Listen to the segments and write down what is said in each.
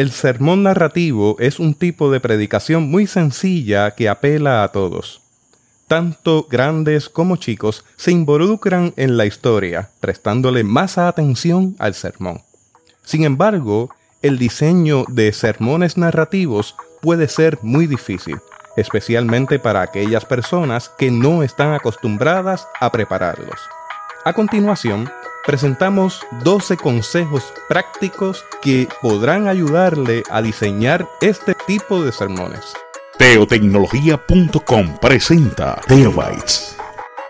El sermón narrativo es un tipo de predicación muy sencilla que apela a todos. Tanto grandes como chicos se involucran en la historia, prestándole más atención al sermón. Sin embargo, el diseño de sermones narrativos puede ser muy difícil, especialmente para aquellas personas que no están acostumbradas a prepararlos. A continuación, presentamos 12 consejos prácticos que podrán ayudarle a diseñar este tipo de sermones. Teotecnología.com presenta Teobytes.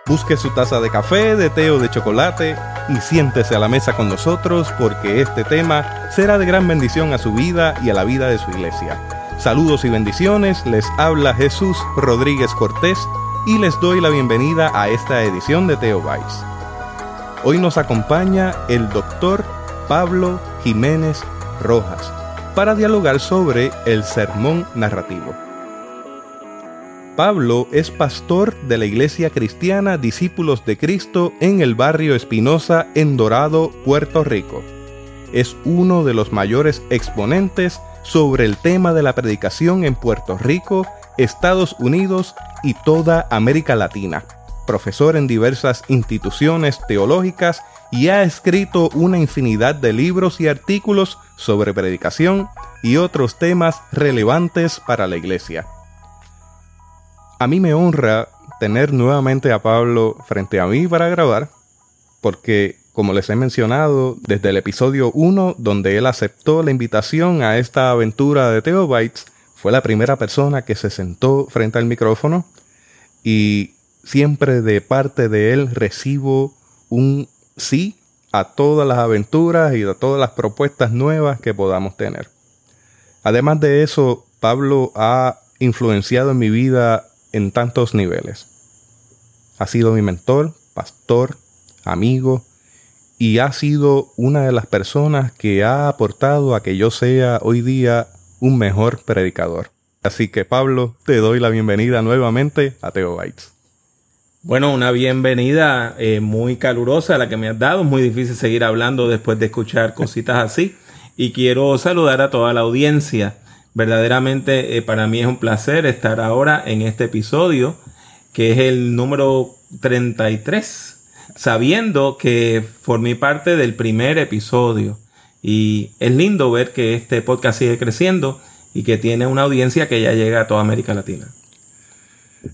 Busque su taza de café, de té o de chocolate y siéntese a la mesa con nosotros porque este tema será de gran bendición a su vida y a la vida de su iglesia. Saludos y bendiciones, les habla Jesús Rodríguez Cortés y les doy la bienvenida a esta edición de Teobytes. Hoy nos acompaña el doctor Pablo Jiménez Rojas para dialogar sobre el sermón narrativo. Pablo es pastor de la Iglesia Cristiana Discípulos de Cristo en el barrio Espinosa en Dorado, Puerto Rico. Es uno de los mayores exponentes sobre el tema de la predicación en Puerto Rico, Estados Unidos y toda América Latina profesor en diversas instituciones teológicas y ha escrito una infinidad de libros y artículos sobre predicación y otros temas relevantes para la iglesia. A mí me honra tener nuevamente a Pablo frente a mí para grabar, porque como les he mencionado desde el episodio 1, donde él aceptó la invitación a esta aventura de Theobites, fue la primera persona que se sentó frente al micrófono y siempre de parte de Él recibo un sí a todas las aventuras y a todas las propuestas nuevas que podamos tener. Además de eso, Pablo ha influenciado en mi vida en tantos niveles. Ha sido mi mentor, pastor, amigo, y ha sido una de las personas que ha aportado a que yo sea hoy día un mejor predicador. Así que Pablo, te doy la bienvenida nuevamente a Teo. Bueno, una bienvenida eh, muy calurosa a la que me has dado. Es muy difícil seguir hablando después de escuchar cositas así. Y quiero saludar a toda la audiencia. Verdaderamente eh, para mí es un placer estar ahora en este episodio, que es el número 33, sabiendo que formé parte del primer episodio. Y es lindo ver que este podcast sigue creciendo y que tiene una audiencia que ya llega a toda América Latina.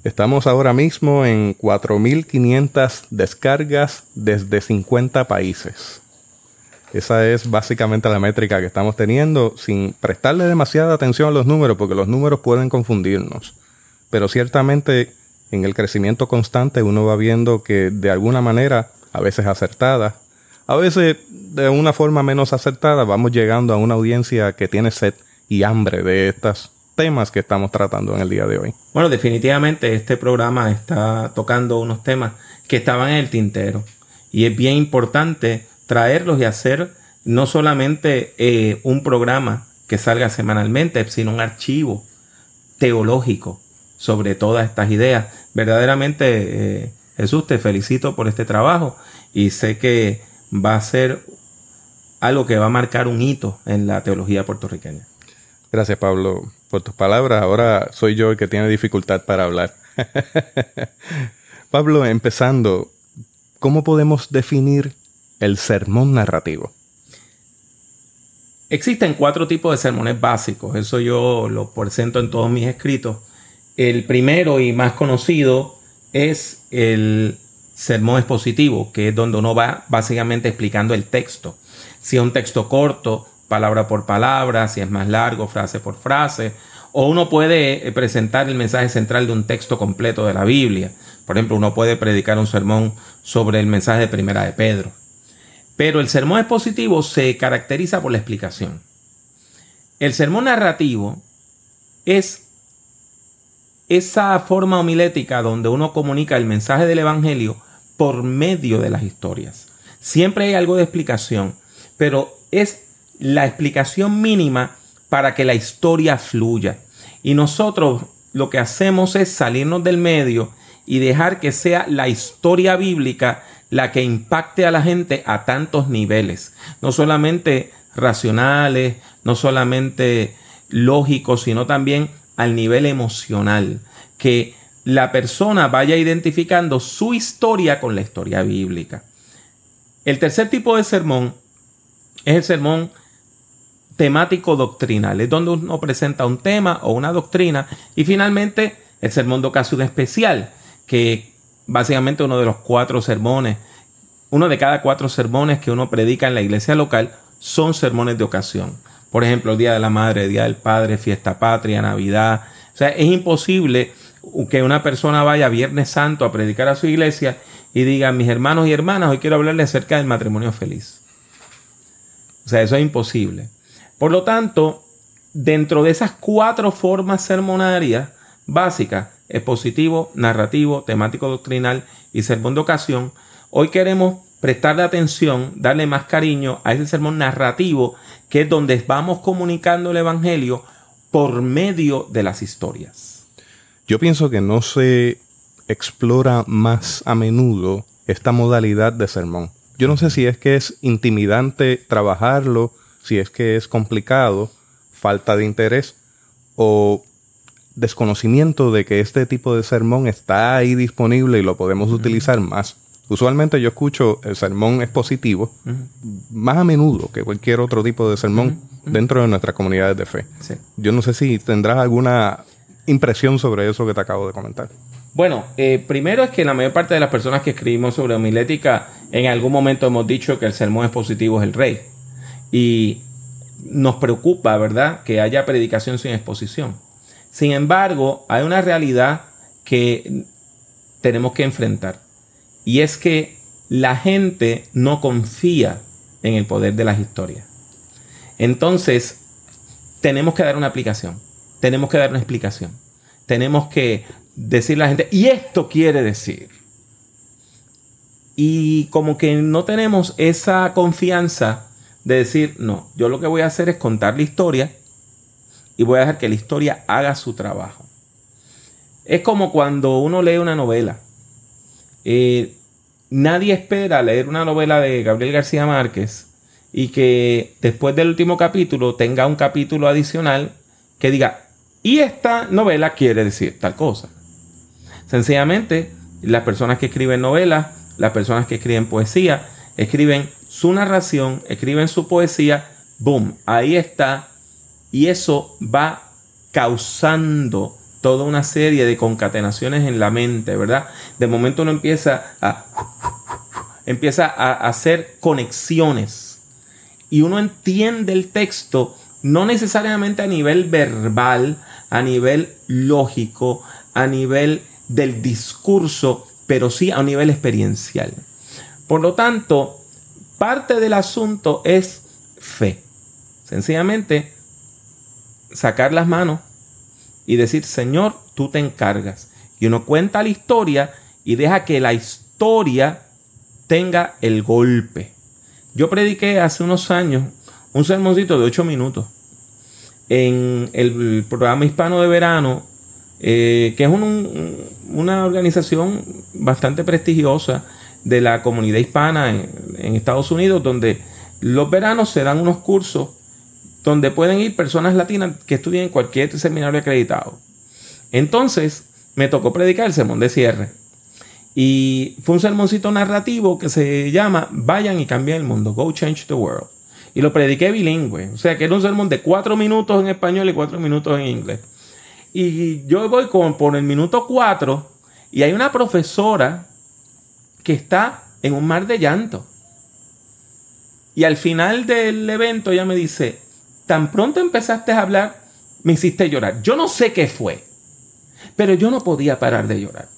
Estamos ahora mismo en 4.500 descargas desde 50 países. Esa es básicamente la métrica que estamos teniendo sin prestarle demasiada atención a los números porque los números pueden confundirnos. Pero ciertamente en el crecimiento constante uno va viendo que de alguna manera, a veces acertada, a veces de una forma menos acertada, vamos llegando a una audiencia que tiene sed y hambre de estas temas que estamos tratando en el día de hoy. Bueno, definitivamente este programa está tocando unos temas que estaban en el tintero y es bien importante traerlos y hacer no solamente eh, un programa que salga semanalmente, sino un archivo teológico sobre todas estas ideas. Verdaderamente, eh, Jesús, te felicito por este trabajo y sé que va a ser algo que va a marcar un hito en la teología puertorriqueña. Gracias, Pablo, por tus palabras. Ahora soy yo el que tiene dificultad para hablar. Pablo, empezando, ¿cómo podemos definir el sermón narrativo? Existen cuatro tipos de sermones básicos, eso yo lo presento en todos mis escritos. El primero y más conocido es el sermón expositivo, que es donde uno va básicamente explicando el texto. Si es un texto corto, palabra por palabra, si es más largo, frase por frase, o uno puede eh, presentar el mensaje central de un texto completo de la Biblia. Por ejemplo, uno puede predicar un sermón sobre el mensaje de primera de Pedro. Pero el sermón expositivo se caracteriza por la explicación. El sermón narrativo es esa forma homilética donde uno comunica el mensaje del Evangelio por medio de las historias. Siempre hay algo de explicación, pero es la explicación mínima para que la historia fluya. Y nosotros lo que hacemos es salirnos del medio y dejar que sea la historia bíblica la que impacte a la gente a tantos niveles, no solamente racionales, no solamente lógicos, sino también al nivel emocional, que la persona vaya identificando su historia con la historia bíblica. El tercer tipo de sermón es el sermón temático doctrinal, es donde uno presenta un tema o una doctrina y finalmente el sermón de ocasión especial, que básicamente uno de los cuatro sermones, uno de cada cuatro sermones que uno predica en la iglesia local son sermones de ocasión. Por ejemplo, el Día de la Madre, Día del Padre, Fiesta Patria, Navidad. O sea, es imposible que una persona vaya Viernes Santo a predicar a su iglesia y diga, mis hermanos y hermanas, hoy quiero hablarles acerca del matrimonio feliz. O sea, eso es imposible. Por lo tanto, dentro de esas cuatro formas sermonarias básicas, expositivo, narrativo, temático doctrinal y sermón de ocasión, hoy queremos prestarle atención, darle más cariño a ese sermón narrativo, que es donde vamos comunicando el Evangelio por medio de las historias. Yo pienso que no se explora más a menudo esta modalidad de sermón. Yo no sé si es que es intimidante trabajarlo, si es que es complicado, falta de interés o desconocimiento de que este tipo de sermón está ahí disponible y lo podemos utilizar más. Usualmente yo escucho el sermón expositivo más a menudo que cualquier otro tipo de sermón dentro de nuestras comunidades de fe. Yo no sé si tendrás alguna impresión sobre eso que te acabo de comentar. Bueno, eh, primero es que la mayor parte de las personas que escribimos sobre homilética en algún momento hemos dicho que el sermón expositivo es el rey. Y nos preocupa, ¿verdad?, que haya predicación sin exposición. Sin embargo, hay una realidad que tenemos que enfrentar. Y es que la gente no confía en el poder de las historias. Entonces, tenemos que dar una aplicación. Tenemos que dar una explicación. Tenemos que decirle a la gente, y esto quiere decir. Y como que no tenemos esa confianza de decir, no, yo lo que voy a hacer es contar la historia y voy a dejar que la historia haga su trabajo. Es como cuando uno lee una novela. Eh, nadie espera leer una novela de Gabriel García Márquez y que después del último capítulo tenga un capítulo adicional que diga, y esta novela quiere decir tal cosa. Sencillamente, las personas que escriben novelas, las personas que escriben poesía, escriben su narración, escriben su poesía, boom, ahí está. Y eso va causando toda una serie de concatenaciones en la mente, ¿verdad? De momento uno empieza a empieza a hacer conexiones y uno entiende el texto no necesariamente a nivel verbal, a nivel lógico, a nivel del discurso, pero sí a un nivel experiencial. Por lo tanto, parte del asunto es fe. Sencillamente, sacar las manos y decir, Señor, tú te encargas. Y uno cuenta la historia y deja que la historia tenga el golpe. Yo prediqué hace unos años un sermoncito de ocho minutos en el programa hispano de verano, eh, que es una organización bastante prestigiosa de la comunidad hispana en, Estados Unidos, donde los veranos se dan unos cursos donde pueden ir personas latinas que estudien en cualquier seminario acreditado. Entonces, me tocó predicar el sermón de cierre. Y fue un sermoncito narrativo que se llama Vayan y cambien el mundo, Go Change the World. Y lo prediqué bilingüe, o sea que era un sermón de cuatro minutos en español y cuatro minutos en inglés. Y yo voy con, por el minuto cuatro y hay una profesora que está en un mar de llanto. Y al final del evento ella me dice, tan pronto empezaste a hablar, me hiciste llorar. Yo no sé qué fue, pero yo no podía parar de llorar.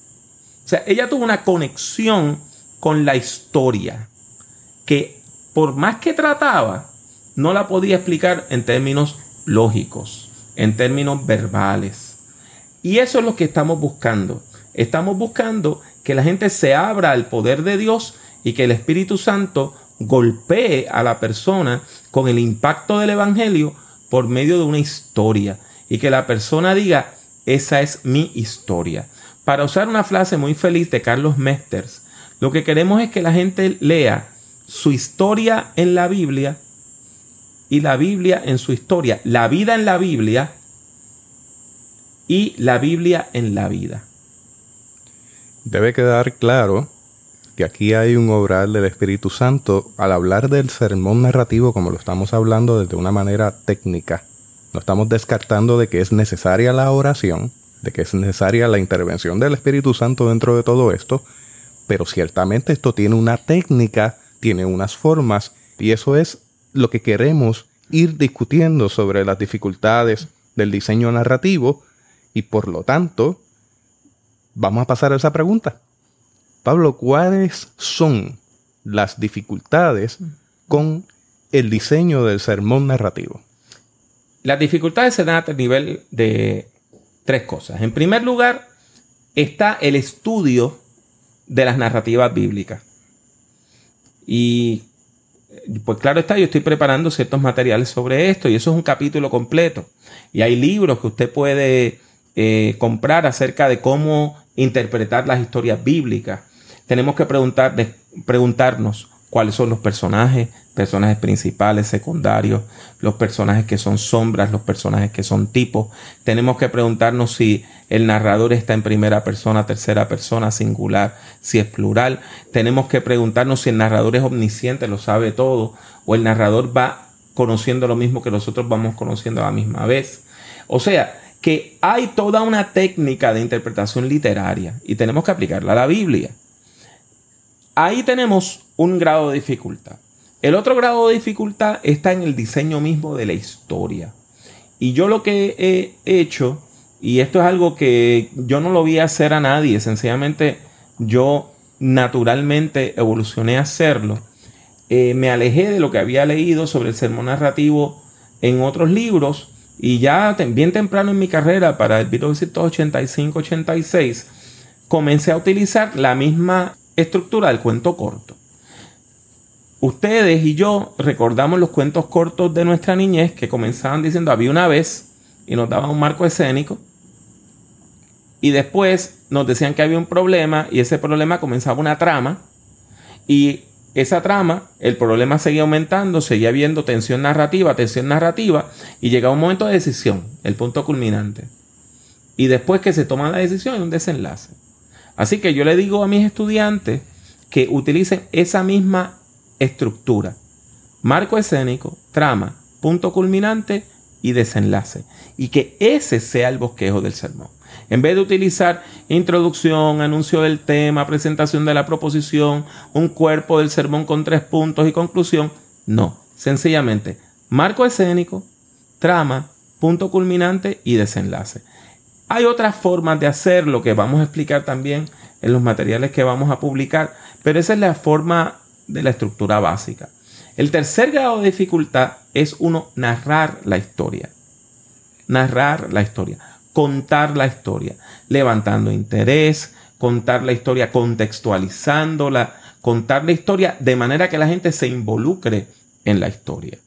O sea, ella tuvo una conexión con la historia que por más que trataba, no la podía explicar en términos lógicos, en términos verbales. Y eso es lo que estamos buscando. Estamos buscando que la gente se abra al poder de Dios y que el Espíritu Santo golpee a la persona con el impacto del Evangelio por medio de una historia y que la persona diga, esa es mi historia. Para usar una frase muy feliz de Carlos Mesters, Lo que queremos es que la gente lea su historia en la Biblia y la Biblia en su historia, la vida en la Biblia y la Biblia en la vida. Debe quedar claro que aquí hay un obrar del Espíritu Santo al hablar del sermón narrativo como lo estamos hablando desde una manera técnica. No estamos descartando de que es necesaria la oración, de que es necesaria la intervención del Espíritu Santo dentro de todo esto, pero ciertamente esto tiene una técnica, tiene unas formas, y eso es lo que queremos ir discutiendo sobre las dificultades del diseño narrativo, y por lo tanto, vamos a pasar a esa pregunta. Pablo, ¿cuáles son las dificultades con el diseño del sermón narrativo? Las dificultades se dan a nivel de tres cosas. En primer lugar, está el estudio de las narrativas bíblicas. Y pues claro está, yo estoy preparando ciertos materiales sobre esto y eso es un capítulo completo. Y hay libros que usted puede eh, comprar acerca de cómo interpretar las historias bíblicas. Tenemos que preguntar, preguntarnos cuáles son los personajes, personajes principales, secundarios, los personajes que son sombras, los personajes que son tipos. Tenemos que preguntarnos si el narrador está en primera persona, tercera persona, singular, si es plural. Tenemos que preguntarnos si el narrador es omnisciente, lo sabe todo, o el narrador va conociendo lo mismo que nosotros vamos conociendo a la misma vez. O sea, que hay toda una técnica de interpretación literaria y tenemos que aplicarla a la Biblia. Ahí tenemos un grado de dificultad. El otro grado de dificultad está en el diseño mismo de la historia. Y yo lo que he hecho, y esto es algo que yo no lo vi hacer a nadie, sencillamente yo naturalmente evolucioné a hacerlo, eh, me alejé de lo que había leído sobre el sermón narrativo en otros libros y ya bien temprano en mi carrera, para el 1985-86, comencé a utilizar la misma estructura del cuento corto. Ustedes y yo recordamos los cuentos cortos de nuestra niñez que comenzaban diciendo había una vez y nos daban un marco escénico. Y después nos decían que había un problema y ese problema comenzaba una trama. Y esa trama, el problema seguía aumentando, seguía habiendo tensión narrativa, tensión narrativa y llegaba un momento de decisión, el punto culminante. Y después que se toma la decisión hay un desenlace. Así que yo le digo a mis estudiantes que utilicen esa misma estructura. Marco escénico, trama, punto culminante y desenlace. Y que ese sea el bosquejo del sermón. En vez de utilizar introducción, anuncio del tema, presentación de la proposición, un cuerpo del sermón con tres puntos y conclusión, no. Sencillamente, marco escénico, trama, punto culminante y desenlace. Hay otras formas de hacerlo que vamos a explicar también en los materiales que vamos a publicar, pero esa es la forma de la estructura básica. El tercer grado de dificultad es uno narrar la historia. Narrar la historia, contar la historia, levantando interés, contar la historia contextualizándola, contar la historia de manera que la gente se involucre en la historia.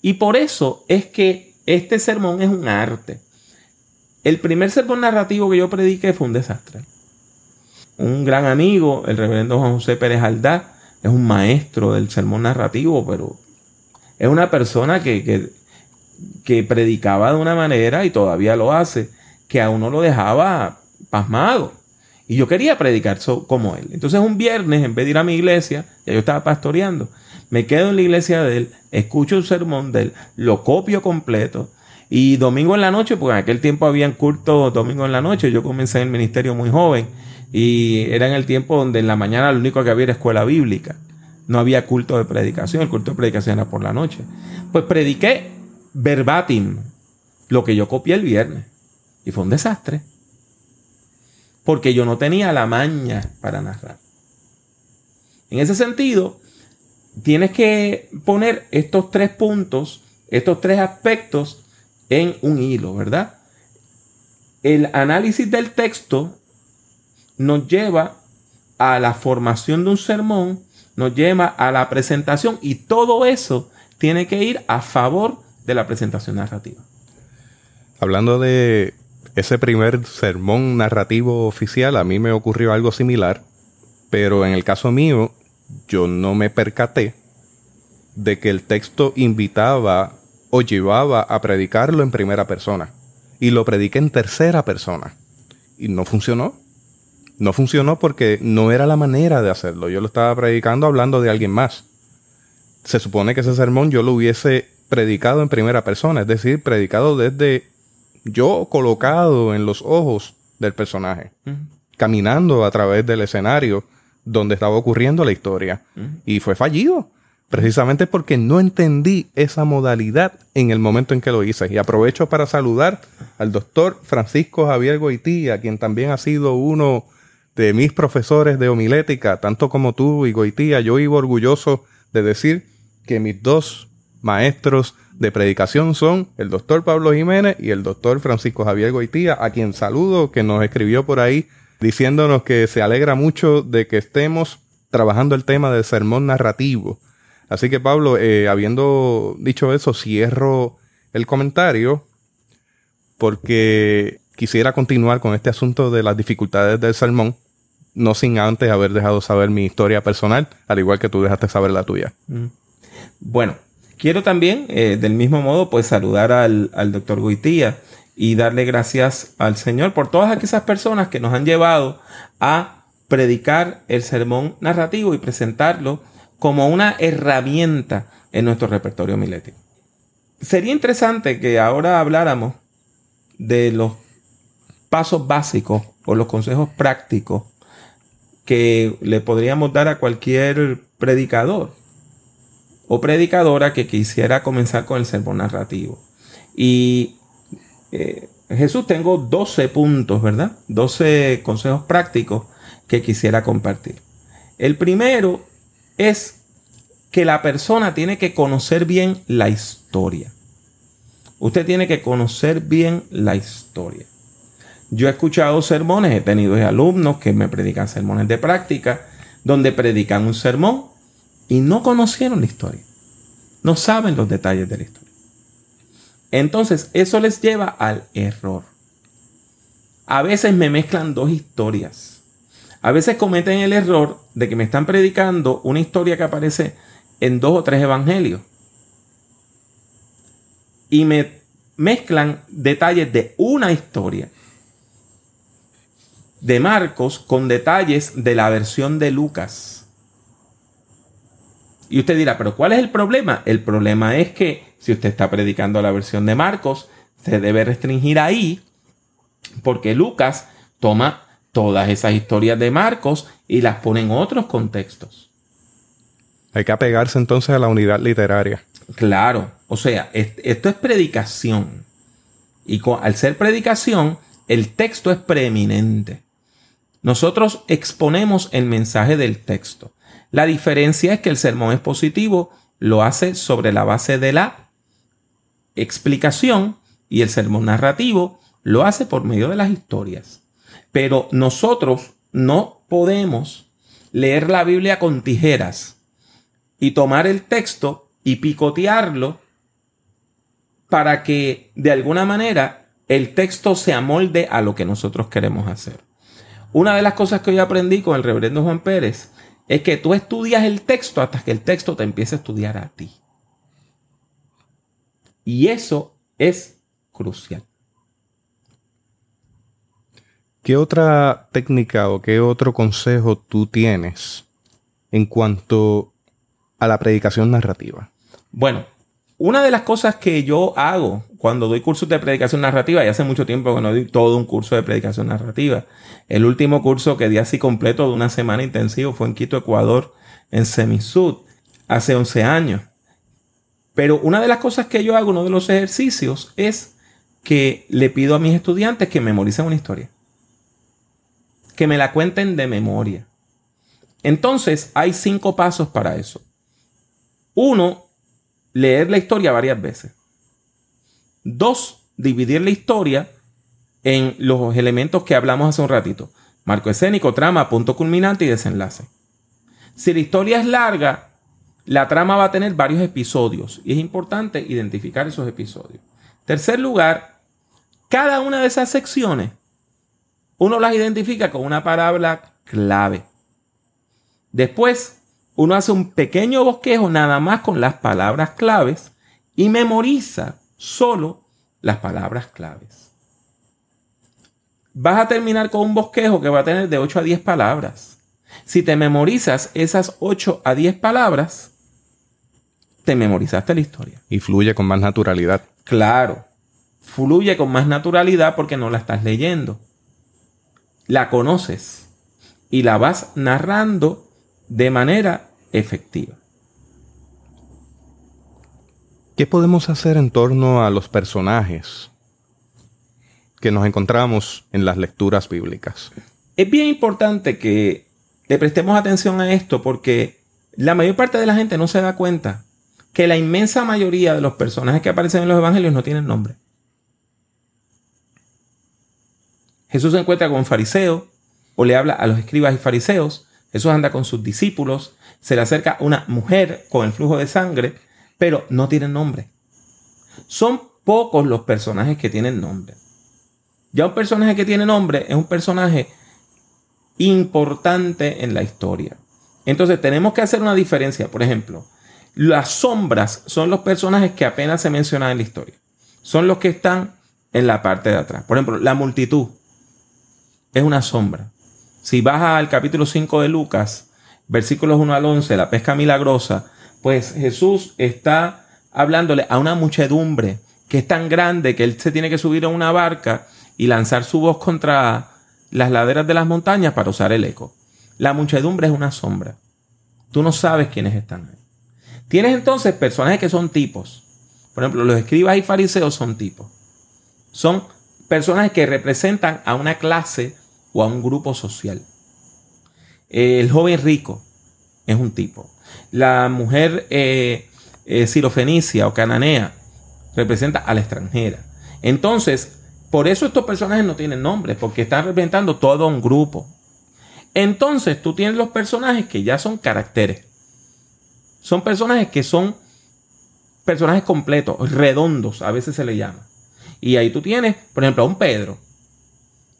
Y por eso es que este sermón es un arte. El primer sermón narrativo que yo prediqué fue un desastre. Un gran amigo, el reverendo Juan José Pérez Aldá, es un maestro del sermón narrativo, pero es una persona que, que, predicaba de una manera y todavía lo hace, que a uno lo dejaba pasmado. Y yo quería predicar como él. Entonces un viernes, en vez de ir a mi iglesia, ya yo estaba pastoreando, me quedo en la iglesia de él, escucho un sermón de él, lo copio completo y domingo en la noche, porque en aquel tiempo habían cultos domingo en la noche, yo comencé en el ministerio muy joven y era en el tiempo donde en la mañana lo único que había era escuela bíblica. No había culto de predicación, el culto de predicación era por la noche. Pues prediqué verbatim lo que yo copié el viernes y fue un desastre. Porque yo no tenía la maña para narrar. En ese sentido, tienes que poner estos tres puntos, estos tres aspectos en un hilo, ¿verdad? El análisis del texto nos lleva a la formación de un sermón, nos lleva a la presentación y todo eso tiene que ir a favor de la presentación narrativa. Hablando de ese primer sermón narrativo oficial, a mí me ocurrió algo similar. Pero en el caso mío, yo no me percaté de que el texto invitaba o llevaba a predicarlo en primera persona. Y lo prediqué en tercera persona. Y no funcionó. No funcionó porque no era la manera de hacerlo. Yo lo estaba predicando hablando de alguien más. Se supone que ese sermón yo lo hubiese predicado en primera persona, es decir, predicado desde yo colocado en los ojos del personaje, caminando a través del escenario donde estaba ocurriendo la historia. Y fue fallido, precisamente porque no entendí esa modalidad en el momento en que lo hice. Y aprovecho para saludar al doctor Francisco Javier Goitía, quien también ha sido uno de mis profesores de homilética, tanto como tú y Goitía. Yo vivo orgulloso de decir que mis dos maestros de predicación son el doctor Pablo Jiménez y el doctor Francisco Javier Goitía, a quien saludo, que nos escribió por ahí diciéndonos que se alegra mucho de que estemos trabajando el tema del sermón narrativo. Así que Pablo, eh, habiendo dicho eso, cierro el comentario porque quisiera continuar con este asunto de las dificultades del sermón, no sin antes haber dejado saber mi historia personal, al igual que tú dejaste saber la tuya. Bueno, quiero también, eh, del mismo modo, pues saludar al, al doctor Guitía y darle gracias al Señor por todas aquellas personas que nos han llevado a predicar el sermón narrativo y presentarlo como una herramienta en nuestro repertorio milético. Sería interesante que ahora habláramos de los pasos básicos o los consejos prácticos que le podríamos dar a cualquier predicador o predicadora que quisiera comenzar con el sermón narrativo. Y eh, Jesús, tengo 12 puntos, ¿verdad? 12 consejos prácticos que quisiera compartir. El primero es que la persona tiene que conocer bien la historia. Usted tiene que conocer bien la historia. Yo he escuchado sermones, he tenido alumnos que me predican sermones de práctica, donde predican un sermón y no conocieron la historia. No saben los detalles de la historia. Entonces, eso les lleva al error. A veces me mezclan dos historias. A veces cometen el error de que me están predicando una historia que aparece en dos o tres evangelios. Y me mezclan detalles de una historia de Marcos con detalles de la versión de Lucas. Y usted dirá, pero ¿cuál es el problema? El problema es que si usted está predicando la versión de Marcos, se debe restringir ahí porque Lucas toma todas esas historias de Marcos y las pone en otros contextos. Hay que apegarse entonces a la unidad literaria. Claro, o sea, esto es predicación. Y al ser predicación, el texto es preeminente. Nosotros exponemos el mensaje del texto. La diferencia es que el sermón expositivo lo hace sobre la base de la explicación y el sermón narrativo lo hace por medio de las historias. Pero nosotros no podemos leer la Biblia con tijeras y tomar el texto y picotearlo para que de alguna manera el texto se amolde a lo que nosotros queremos hacer. Una de las cosas que yo aprendí con el reverendo Juan Pérez es que tú estudias el texto hasta que el texto te empiece a estudiar a ti. Y eso es crucial. ¿Qué otra técnica o qué otro consejo tú tienes en cuanto a la predicación narrativa? Bueno, una de las cosas que yo hago cuando doy cursos de predicación narrativa, y hace mucho tiempo que no doy todo un curso de predicación narrativa, el último curso que di así completo de una semana intensivo fue en Quito, Ecuador, en Semisud, hace 11 años. Pero una de las cosas que yo hago, uno de los ejercicios, es que le pido a mis estudiantes que memoricen una historia. Que me la cuenten de memoria. Entonces, hay cinco pasos para eso. Uno, leer la historia varias veces. Dos, dividir la historia en los elementos que hablamos hace un ratito. Marco escénico, trama, punto culminante y desenlace. Si la historia es larga, la trama va a tener varios episodios y es importante identificar esos episodios. Tercer lugar, cada una de esas secciones uno las identifica con una palabra clave. Después, uno hace un pequeño bosquejo nada más con las palabras claves y memoriza solo las palabras claves. Vas a terminar con un bosquejo que va a tener de 8 a 10 palabras. Si te memorizas esas 8 a 10 palabras, te memorizaste la historia. Y fluye con más naturalidad. Claro, fluye con más naturalidad porque no la estás leyendo. La conoces y la vas narrando de manera efectiva. ¿Qué podemos hacer en torno a los personajes que nos encontramos en las lecturas bíblicas? Es bien importante que le prestemos atención a esto porque la mayor parte de la gente no se da cuenta que la inmensa mayoría de los personajes que aparecen en los evangelios no tienen nombre. Jesús se encuentra con un fariseo o le habla a los escribas y fariseos. Jesús anda con sus discípulos. Se le acerca una mujer con el flujo de sangre, pero no tienen nombre. Son pocos los personajes que tienen nombre. Ya un personaje que tiene nombre es un personaje importante en la historia. Entonces tenemos que hacer una diferencia. Por ejemplo, las sombras son los personajes que apenas se mencionan en la historia. Son los que están en la parte de atrás. Por ejemplo, la multitud es una sombra. Si vas al capítulo 5 de Lucas, versículos 1 al 11, la pesca milagrosa, pues Jesús está hablándole a una muchedumbre que es tan grande que él se tiene que subir a una barca y lanzar su voz contra las laderas de las montañas para usar el eco. La muchedumbre es una sombra. Tú no sabes quiénes están ahí. Tienes entonces personajes que son tipos. Por ejemplo, los escribas y fariseos son tipos. Son personajes que representan a una clase o a un grupo social. El joven rico es un tipo. La mujer eh, eh, sirofenicia o cananea representa a la extranjera. Entonces, por eso estos personajes no tienen nombre, porque están representando todo un grupo. Entonces, tú tienes los personajes que ya son caracteres. Son personajes que son personajes completos, redondos, a veces se le llama. Y ahí tú tienes, por ejemplo, a un Pedro.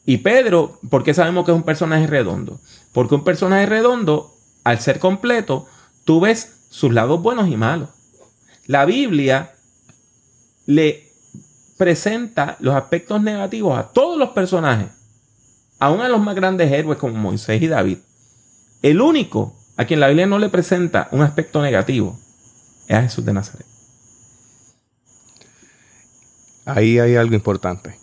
Y Pedro, ¿por qué sabemos que es un personaje redondo? Porque un personaje redondo, al ser completo, tú ves sus lados buenos y malos. La Biblia le presenta los aspectos negativos a todos los personajes, aún a los más grandes héroes como Moisés y David. El único a quien la Biblia no le presenta un aspecto negativo es a Jesús de Nazaret. Ahí hay algo importante.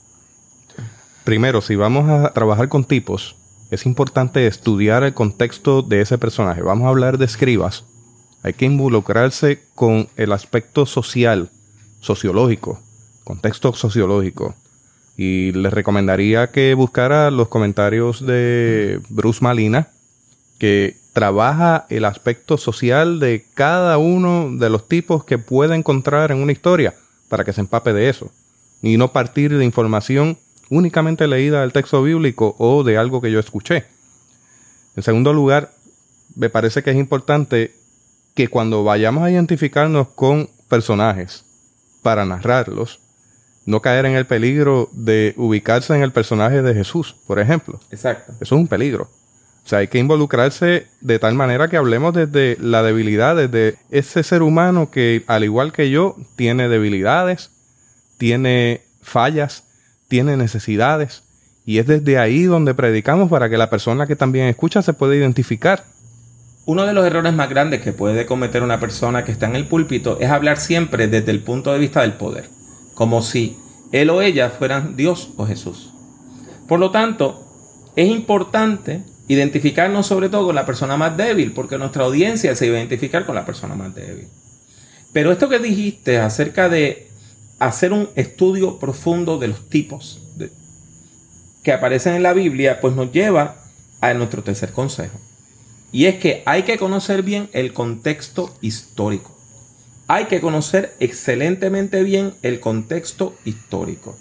Primero, si vamos a trabajar con tipos, es importante estudiar el contexto de ese personaje. Vamos a hablar de escribas. Hay que involucrarse con el aspecto social, sociológico, contexto sociológico. Y les recomendaría que buscara los comentarios de Bruce Malina, que trabaja el aspecto social de cada uno de los tipos que puede encontrar en una historia para que se empape de eso y no partir de información únicamente leída del texto bíblico o de algo que yo escuché. En segundo lugar, me parece que es importante que cuando vayamos a identificarnos con personajes para narrarlos, no caer en el peligro de ubicarse en el personaje de Jesús, por ejemplo. Exacto. Eso es un peligro. O sea, hay que involucrarse de tal manera que hablemos desde la debilidad, desde ese ser humano que, al igual que yo, tiene debilidades, tiene fallas, tiene necesidades. Y es desde ahí donde predicamos para que la persona que también escucha se pueda identificar. Uno de los errores más grandes que puede cometer una persona que está en el púlpito es hablar siempre desde el punto de vista del poder, como si él o ella fueran Dios o Jesús. Por lo tanto, es importante identificarnos sobre todo con la persona más débil, porque nuestra audiencia se va a identificar con la persona más débil. Pero esto que dijiste acerca de hacer un estudio profundo de los tipos que aparecen en la Biblia, pues nos lleva a nuestro tercer consejo. Y es que hay que conocer bien el contexto histórico. Hay que conocer excelentemente bien el contexto histórico.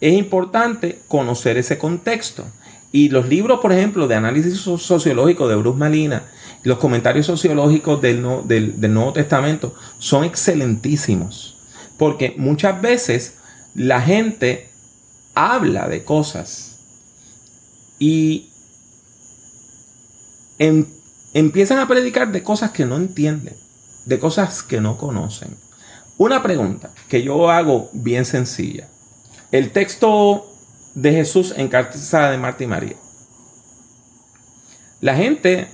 Es importante conocer ese contexto. Y los libros, por ejemplo, de análisis sociológico de Bruce Malina, los comentarios sociológicos del, del, Nuevo Testamento son excelentísimos. Porque muchas veces la gente habla de cosas y empiezan a predicar de cosas que no entienden, de cosas que no conocen. Una pregunta que yo hago bien sencilla. El texto de Jesús en casa de Marta y María. La gente,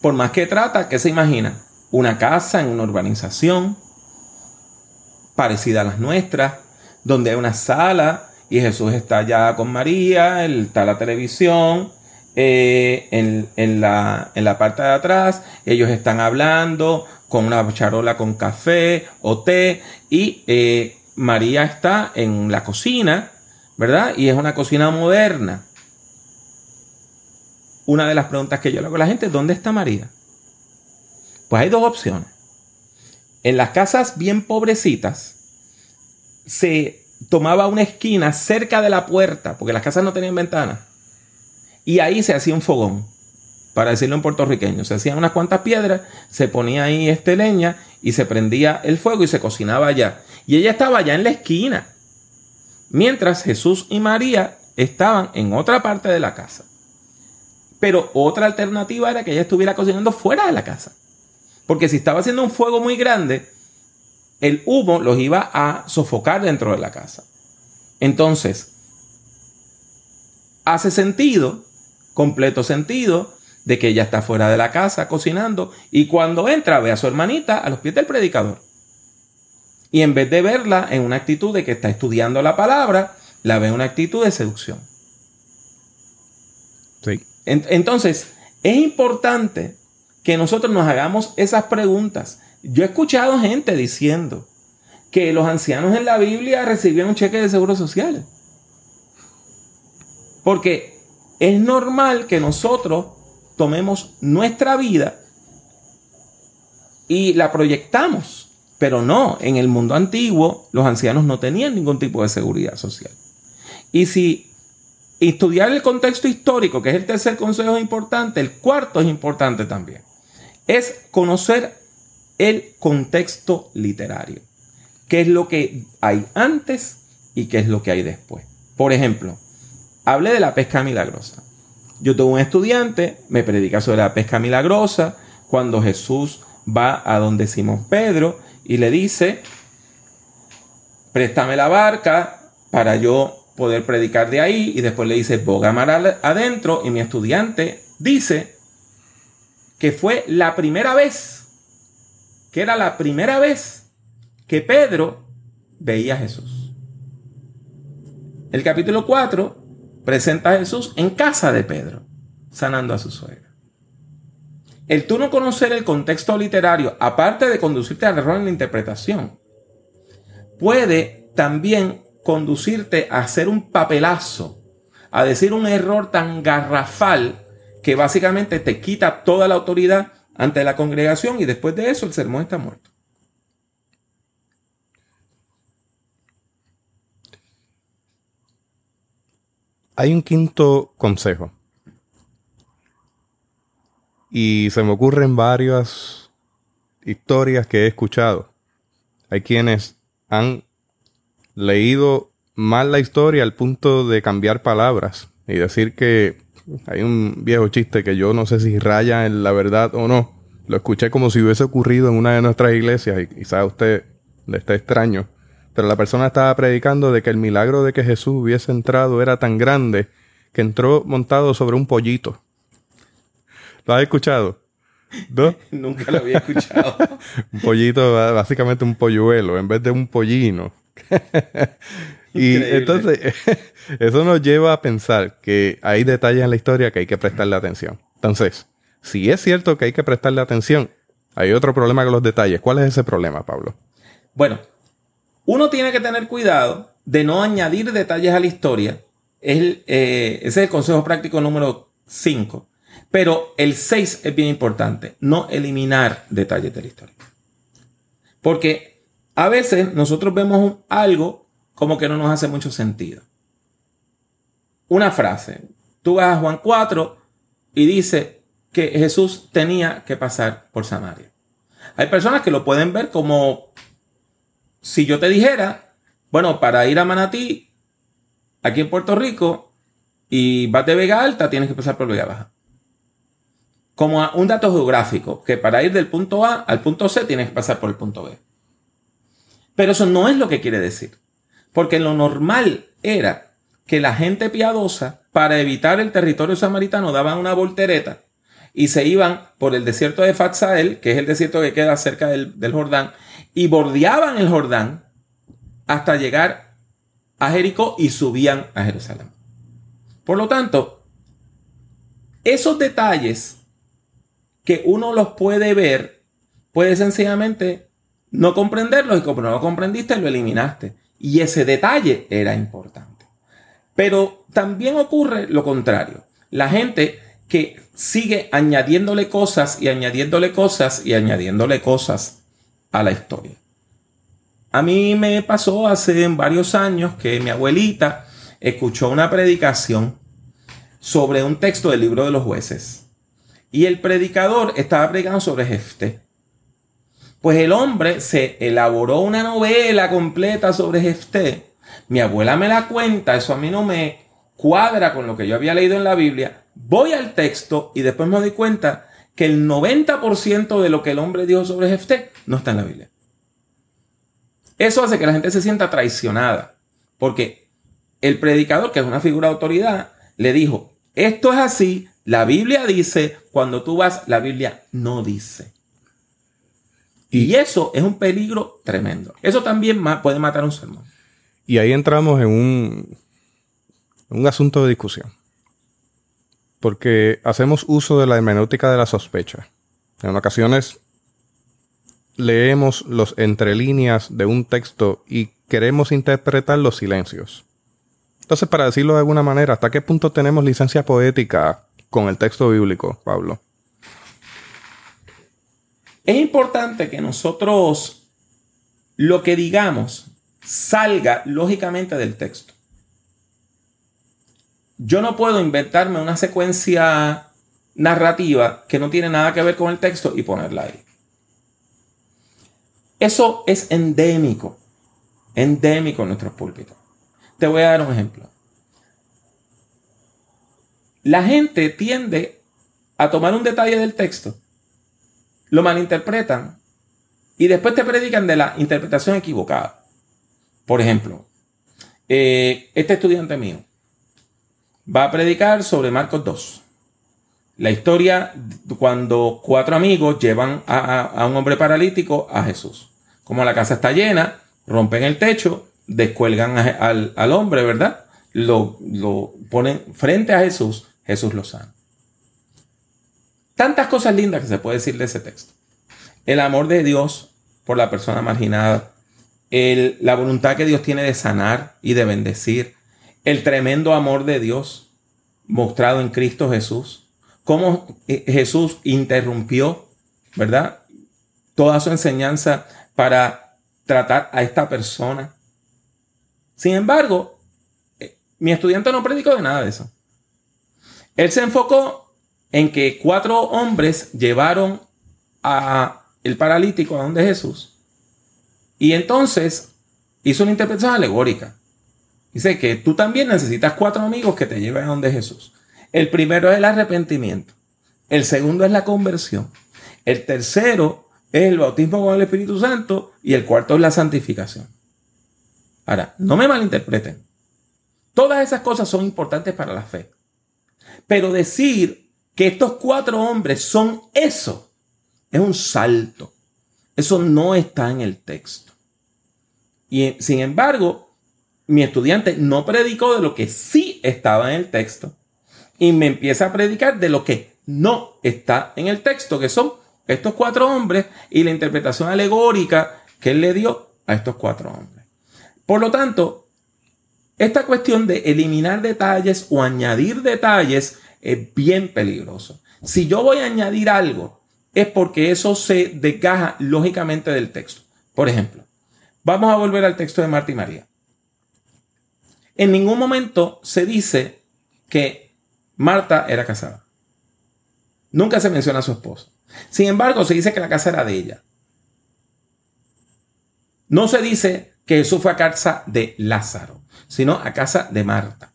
por más que trata, ¿qué se imagina? Una casa en una urbanización parecida a las nuestras, donde hay una sala y Jesús está allá con María, está la televisión, eh, en, la, en, la, parte de atrás, ellos están hablando con una charola con café o té y eh, María está en la cocina, ¿verdad? Y es una cocina moderna. Una de las preguntas que yo le hago a la gente, ¿dónde está María? Pues hay dos opciones. En las casas bien pobrecitas se tomaba una esquina cerca de la puerta, porque las casas no tenían ventanas y ahí se hacía un fogón, para decirlo en puertorriqueño. Se hacían unas cuantas piedras, se ponía ahí este leña y se prendía el fuego y se cocinaba allá. Y ella estaba allá en la esquina. Mientras Jesús y María estaban en otra parte de la casa. Pero otra alternativa era que ella estuviera cocinando fuera de la casa. Porque si estaba haciendo un fuego muy grande, el humo los iba a sofocar dentro de la casa. Entonces, hace sentido completo sentido de que ella está fuera de la casa cocinando y cuando entra ve a su hermanita a los pies del predicador. Y en vez de verla en una actitud de que está estudiando la palabra, la ve en una actitud de seducción. Sí. entonces, es importante que nosotros nos hagamos esas preguntas. Yo he escuchado gente diciendo que los ancianos en la Biblia recibían un cheque de seguro social. Porque es normal que nosotros tomemos nuestra vida y la proyectamos. Pero no, en el mundo antiguo los ancianos no tenían ningún tipo de seguridad social. Y si estudiar el contexto histórico, que es el tercer consejo importante, el cuarto es importante también, es conocer el contexto literario. ¿Qué es lo que hay antes y qué es lo que hay después? Por ejemplo, hablé de la pesca milagrosa. Yo tengo un estudiante, me predica sobre la pesca milagrosa, cuando Jesús va a donde Simón Pedro y le dice, préstame la barca para yo poder predicar de ahí, y después le dice, boga mar adentro, y mi estudiante dice que fue la primera vez, que era la primera vez que Pedro veía a Jesús. El capítulo 4 presenta a Jesús en casa de Pedro, sanando a su suegra. El tú no conocer el contexto literario, aparte de conducirte al error en la interpretación, puede también conducirte a hacer un papelazo, a decir un error tan garrafal que básicamente te quita toda la autoridad ante la congregación y después de eso el sermón está muerto. Hay un quinto consejo. Y se me ocurren varias historias que he escuchado. Hay quienes han leído mal la historia al punto de cambiar palabras y decir que hay un viejo chiste que yo no sé si raya en la verdad o no. Lo escuché como si hubiese ocurrido en una de nuestras iglesias y quizá a usted le esté extraño. Pero la persona estaba predicando de que el milagro de que Jesús hubiese entrado era tan grande que entró montado sobre un pollito. ¿Lo has escuchado? ¿No? Nunca lo había escuchado. un pollito, básicamente un polluelo, en vez de un pollino. y entonces, eso nos lleva a pensar que hay detalles en la historia que hay que prestarle atención. Entonces, si es cierto que hay que prestarle atención, hay otro problema con los detalles. ¿Cuál es ese problema, Pablo? Bueno, uno tiene que tener cuidado de no añadir detalles a la historia. Eh, ese es el consejo práctico número 5. Pero el 6 es bien importante, no eliminar detalles de la historia. Porque a veces nosotros vemos algo como que no nos hace mucho sentido. Una frase. Tú vas a Juan 4 y dice que Jesús tenía que pasar por Samaria. Hay personas que lo pueden ver como si yo te dijera, bueno, para ir a Manatí, aquí en Puerto Rico, y vas de Vega Alta, tienes que pasar por Vega Baja. como un dato geográfico, que para ir del punto A al punto C tienes que pasar por el punto B. Pero eso no es lo que quiere decir. Porque lo normal era que la gente piadosa, para evitar el territorio samaritano, daban una voltereta y se iban por el desierto de Fatsael, que es el desierto que queda cerca del, del Jordán, y bordeaban el Jordán hasta llegar a Jericó y subían a Jerusalén. Por lo tanto, esos detalles que uno los puede ver, puede sencillamente no comprenderlos y como no lo comprendiste, lo eliminaste. Y ese detalle era importante. Pero también ocurre lo contrario. La gente que sigue añadiéndole cosas y añadiéndole cosas y añadiéndole cosas a la historia. A mí me pasó hace varios años que mi abuelita escuchó una predicación sobre un texto del libro de los jueces. Y el predicador estaba predicando sobre Jefté. Pues el hombre se elaboró una novela completa sobre Jefté. Mi abuela me la cuenta, eso a mí no me cuadra con lo que yo había leído en la Biblia. Voy al texto y después me doy cuenta que el 90% de lo que el hombre dijo sobre Jefté no está en la Biblia. Eso hace que la gente se sienta traicionada, porque el predicador, que es una figura de autoridad, le dijo, esto es así, la Biblia dice, cuando tú vas, la Biblia no dice. Y eso es un peligro tremendo. Eso también puede matar un sermón. Y ahí entramos en un, un asunto de discusión. Porque hacemos uso de la hermenéutica de la sospecha. En ocasiones leemos los entre líneas de un texto y queremos interpretar los silencios. Entonces, para decirlo de alguna manera, ¿hasta qué punto tenemos licencia poética con el texto bíblico, Pablo? Es importante que nosotros lo que digamos salga lógicamente del texto. Yo no puedo inventarme una secuencia narrativa que no tiene nada que ver con el texto y ponerla ahí. Eso es endémico, endémico en nuestros púlpitos. Te voy a dar un ejemplo. La gente tiende a tomar un detalle del texto lo malinterpretan y después te predican de la interpretación equivocada. Por ejemplo, eh, este estudiante mío va a predicar sobre Marcos 2. La historia cuando cuatro amigos llevan a, un hombre paralítico a Jesús. Como la casa está llena, rompen el techo, descuelgan al, al, hombre, ¿verdad? Lo, lo ponen frente a Jesús, Jesús lo sana. Tantas cosas lindas que se puede decir de ese texto. El amor de Dios por la persona marginada. la voluntad que Dios tiene de sanar y de bendecir. El tremendo amor de Dios mostrado en Cristo Jesús. Cómo eh, Jesús interrumpió, ¿verdad? Toda su enseñanza para tratar a esta persona. Sin embargo, eh, mi estudiante no predicó de nada de eso. Él se enfocó en que cuatro hombres llevaron a el paralítico a donde Jesús. Y entonces hizo una interpretación alegórica. Dice que tú también necesitas cuatro amigos que te lleven a donde Jesús. El primero es el arrepentimiento. El segundo es la conversión. El tercero es el bautismo con el Espíritu Santo. Y el cuarto es la santificación. Ahora, no me malinterpreten. Todas esas cosas son importantes para la fe. Pero decir que estos cuatro hombres son eso. Es un salto. Eso no está en el texto. Y sin embargo, mi estudiante no predicó de lo que sí estaba en el texto y me empieza a predicar de lo que no está en el texto, que son estos cuatro hombres y la interpretación alegórica que él le dio a estos cuatro hombres. Por lo tanto, esta cuestión de eliminar detalles o añadir detalles es bien peligroso. Si yo voy a añadir algo, es porque eso se desgaja lógicamente del texto. Por ejemplo, vamos a volver al texto de Marta y María. En ningún momento se dice que Marta era casada. Nunca se menciona a su esposo. Sin embargo, se dice que la casa era de ella. No se dice que Jesús fue a casa de Lázaro, sino a casa de Marta.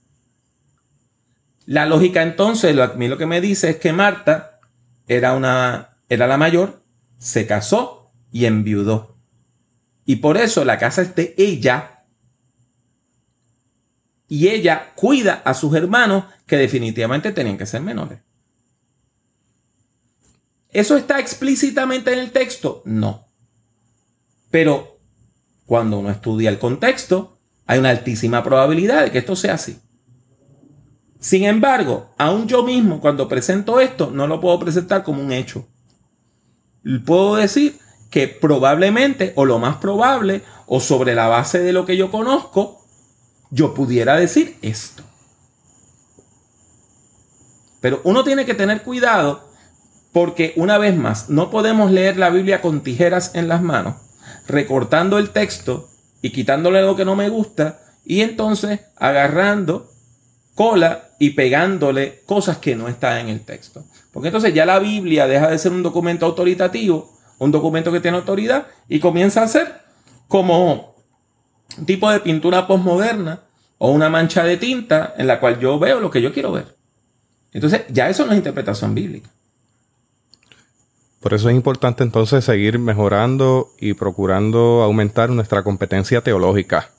La lógica entonces, a mí lo que me dice es que Marta era una era la mayor, se casó y enviudó. Y por eso la casa es de ella. Y ella cuida a sus hermanos que definitivamente tenían que ser menores. ¿Eso está explícitamente en el texto? No. Pero cuando uno estudia el contexto, hay una altísima probabilidad de que esto sea así. Sin embargo, aún yo mismo cuando presento esto, no lo puedo presentar como un hecho. Puedo decir que probablemente, o lo más probable, o sobre la base de lo que yo conozco, yo pudiera decir esto. Pero uno tiene que tener cuidado porque una vez más, no podemos leer la Biblia con tijeras en las manos, recortando el texto y quitándole algo que no me gusta y entonces agarrando cola y pegándole cosas que no están en el texto. Porque entonces ya la Biblia deja de ser un documento autoritativo, un documento que tiene autoridad y comienza a ser como un tipo de pintura postmoderna o una mancha de tinta en la cual yo veo lo que yo quiero ver. Entonces ya eso no es interpretación bíblica. Por eso es importante entonces seguir mejorando y procurando aumentar nuestra competencia teológica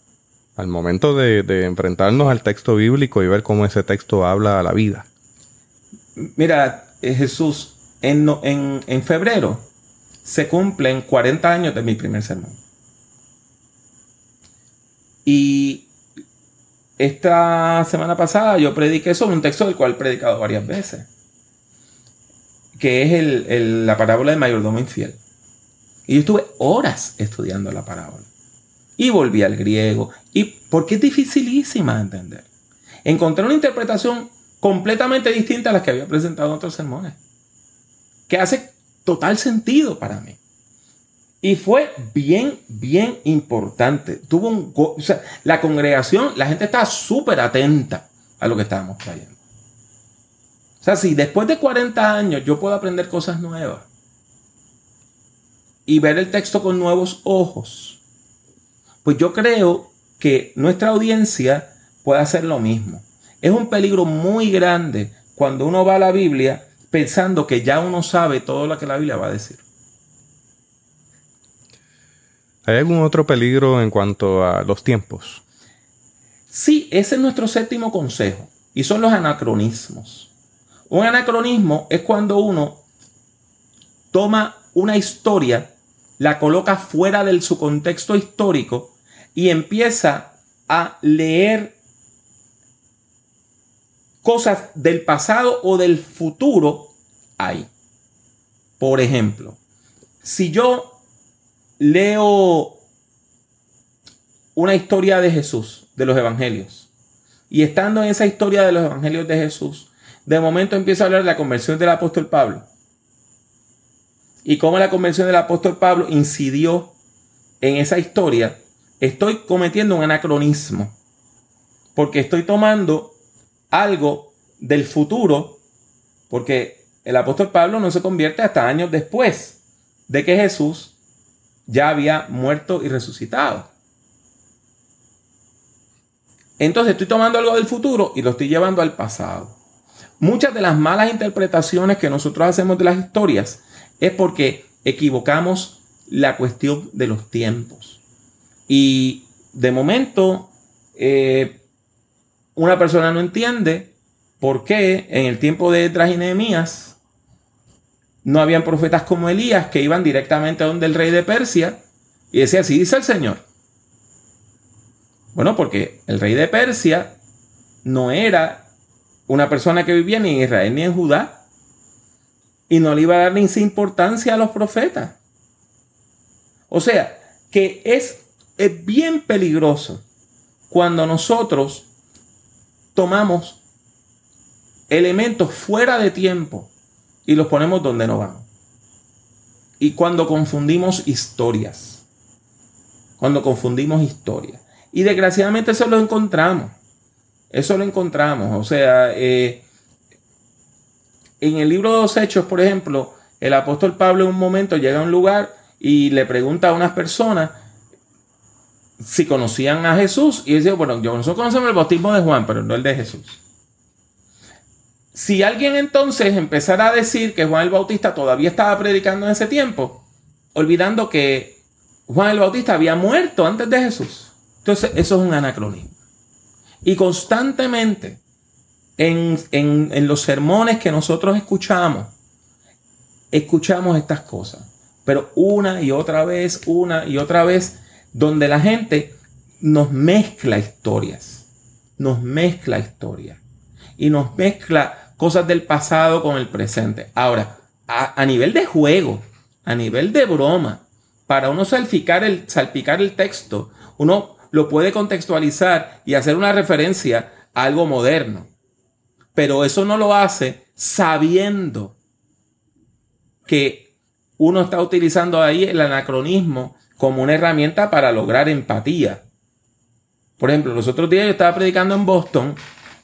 al momento de, enfrentarnos al texto bíblico y ver cómo ese texto habla a la vida. Mira, eh, Jesús, en, en febrero se cumplen 40 años de mi primer sermón. Y esta semana pasada yo prediqué sobre un texto del cual he predicado varias veces que es la parábola del mayordomo infiel. Y yo estuve horas estudiando la parábola. Y volví al griego. Y porque es dificilísima de entender. Encontré una interpretación completamente distinta a las que había presentado en otros sermones. Que hace total sentido para mí. Y fue bien, bien importante. Tuvo un... O sea, la congregación, la gente estaba súper atenta a lo que estábamos trayendo. O sea, si después de 40 años yo puedo aprender cosas nuevas y ver el texto con nuevos ojos, pues yo creo que nuestra audiencia puede hacer lo mismo. Es un peligro muy grande cuando uno va a la Biblia pensando que ya uno sabe todo lo que la Biblia va a decir. ¿Hay algún otro peligro en cuanto a los tiempos? Sí, ese es nuestro séptimo consejo y son los anacronismos. Un anacronismo es cuando uno toma una historia, la coloca fuera de su contexto histórico y empieza a leer cosas del pasado o del futuro ahí. Por ejemplo, si yo leo una historia de Jesús, de los evangelios, y estando en esa historia de los evangelios de Jesús, de momento empieza a hablar de la conversión del apóstol Pablo. Y cómo la conversión del apóstol Pablo incidió en esa historia, estoy cometiendo un anacronismo. Porque estoy tomando algo del futuro, porque el apóstol Pablo no se convierte hasta años después de que Jesús ya había muerto y resucitado. Entonces estoy tomando algo del futuro y lo estoy llevando al pasado. Muchas de las malas interpretaciones que nosotros hacemos de las historias es porque equivocamos la cuestión de los tiempos. Y de momento, eh, una persona no entiende por qué en el tiempo de Edras y Nehemías no habían profetas como Elías que iban directamente a donde el rey de Persia y decía, así dice el Señor. Bueno, porque el rey de Persia no era una persona que vivía ni en Israel ni en Judá y no le iba a dar ni importancia a los profetas. O sea, que es, es bien peligroso cuando nosotros tomamos elementos fuera de tiempo y los ponemos donde no van. Y cuando confundimos historias. Cuando confundimos historias. Y desgraciadamente eso lo encontramos. Eso lo encontramos. O sea, eh, en el libro de los Hechos, por ejemplo, el apóstol Pablo en un momento llega a un lugar y le pregunta a unas personas si conocían a Jesús y dice, bueno, yo nosotros conocemos el bautismo de Juan, pero no el de Jesús. si alguien entonces empezara a decir que Juan el Bautista todavía estaba predicando en ese tiempo, olvidando que Juan el Bautista había muerto antes de Jesús. Entonces, eso es un anacronismo. Y constantemente en, los sermones que nosotros escuchamos, escuchamos estas cosas. Pero una y otra vez, una y otra vez, donde la gente nos mezcla historias. Nos mezcla historias. Y nos mezcla cosas del pasado con el presente. Ahora, a, nivel de juego, a nivel de broma, para uno salpicar el, salpicar el texto, uno lo puede contextualizar y hacer una referencia a algo moderno. Pero eso no lo hace sabiendo que uno está utilizando ahí el anacronismo como una herramienta para lograr empatía. Por ejemplo, los otros días yo estaba predicando en Boston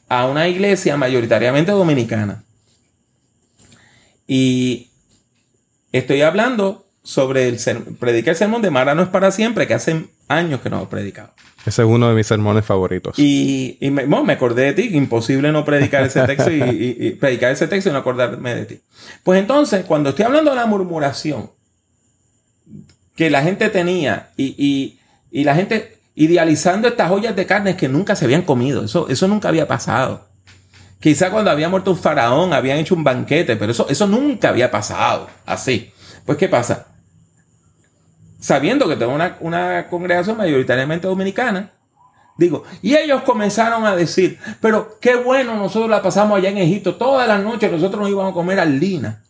a una iglesia mayoritariamente dominicana. Y estoy hablando sobre el predicar el sermón de Mara no es para siempre, que hace años que no he predicado. Ese es uno de mis sermones favoritos. Y, me, me, acordé de ti, imposible no predicar ese texto y, predicar ese texto y no acordarme de ti. Pues entonces, cuando estoy hablando de la murmuración que la gente tenía y, la gente idealizando estas joyas de carne que nunca se habían comido, eso, eso nunca había pasado. Quizá cuando había muerto un faraón habían hecho un banquete, pero eso, eso nunca había pasado así. Pues, ¿qué pasa? Sabiendo que tengo una, congregación mayoritariamente dominicana, Digo, y ellos comenzaron a decir, pero qué bueno, nosotros la pasamos allá en Egipto, todas las noches nosotros nos íbamos a comer al Lina.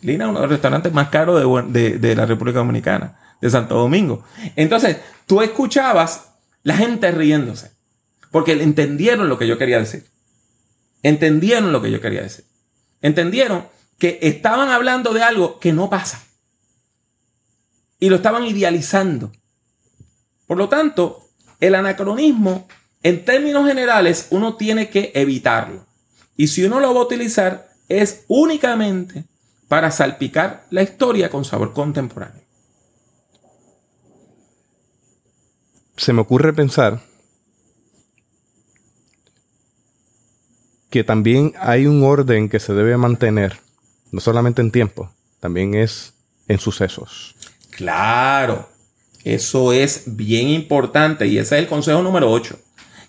Lina es uno de los restaurantes más caros de, de, la República Dominicana, de Santo Domingo. Entonces, tú escuchabas la gente riéndose, porque entendieron lo que yo quería decir. Entendieron lo que yo quería decir. Entendieron que estaban hablando de algo que no pasa y lo estaban idealizando. Por lo tanto, el anacronismo, en términos generales, uno tiene que evitarlo. Y si uno lo va a utilizar, es únicamente para salpicar la historia con sabor contemporáneo. Se me ocurre pensar que también hay un orden que se debe mantener, no solamente en tiempo, también es en sucesos. Claro, eso es bien importante y ese es el consejo número 8,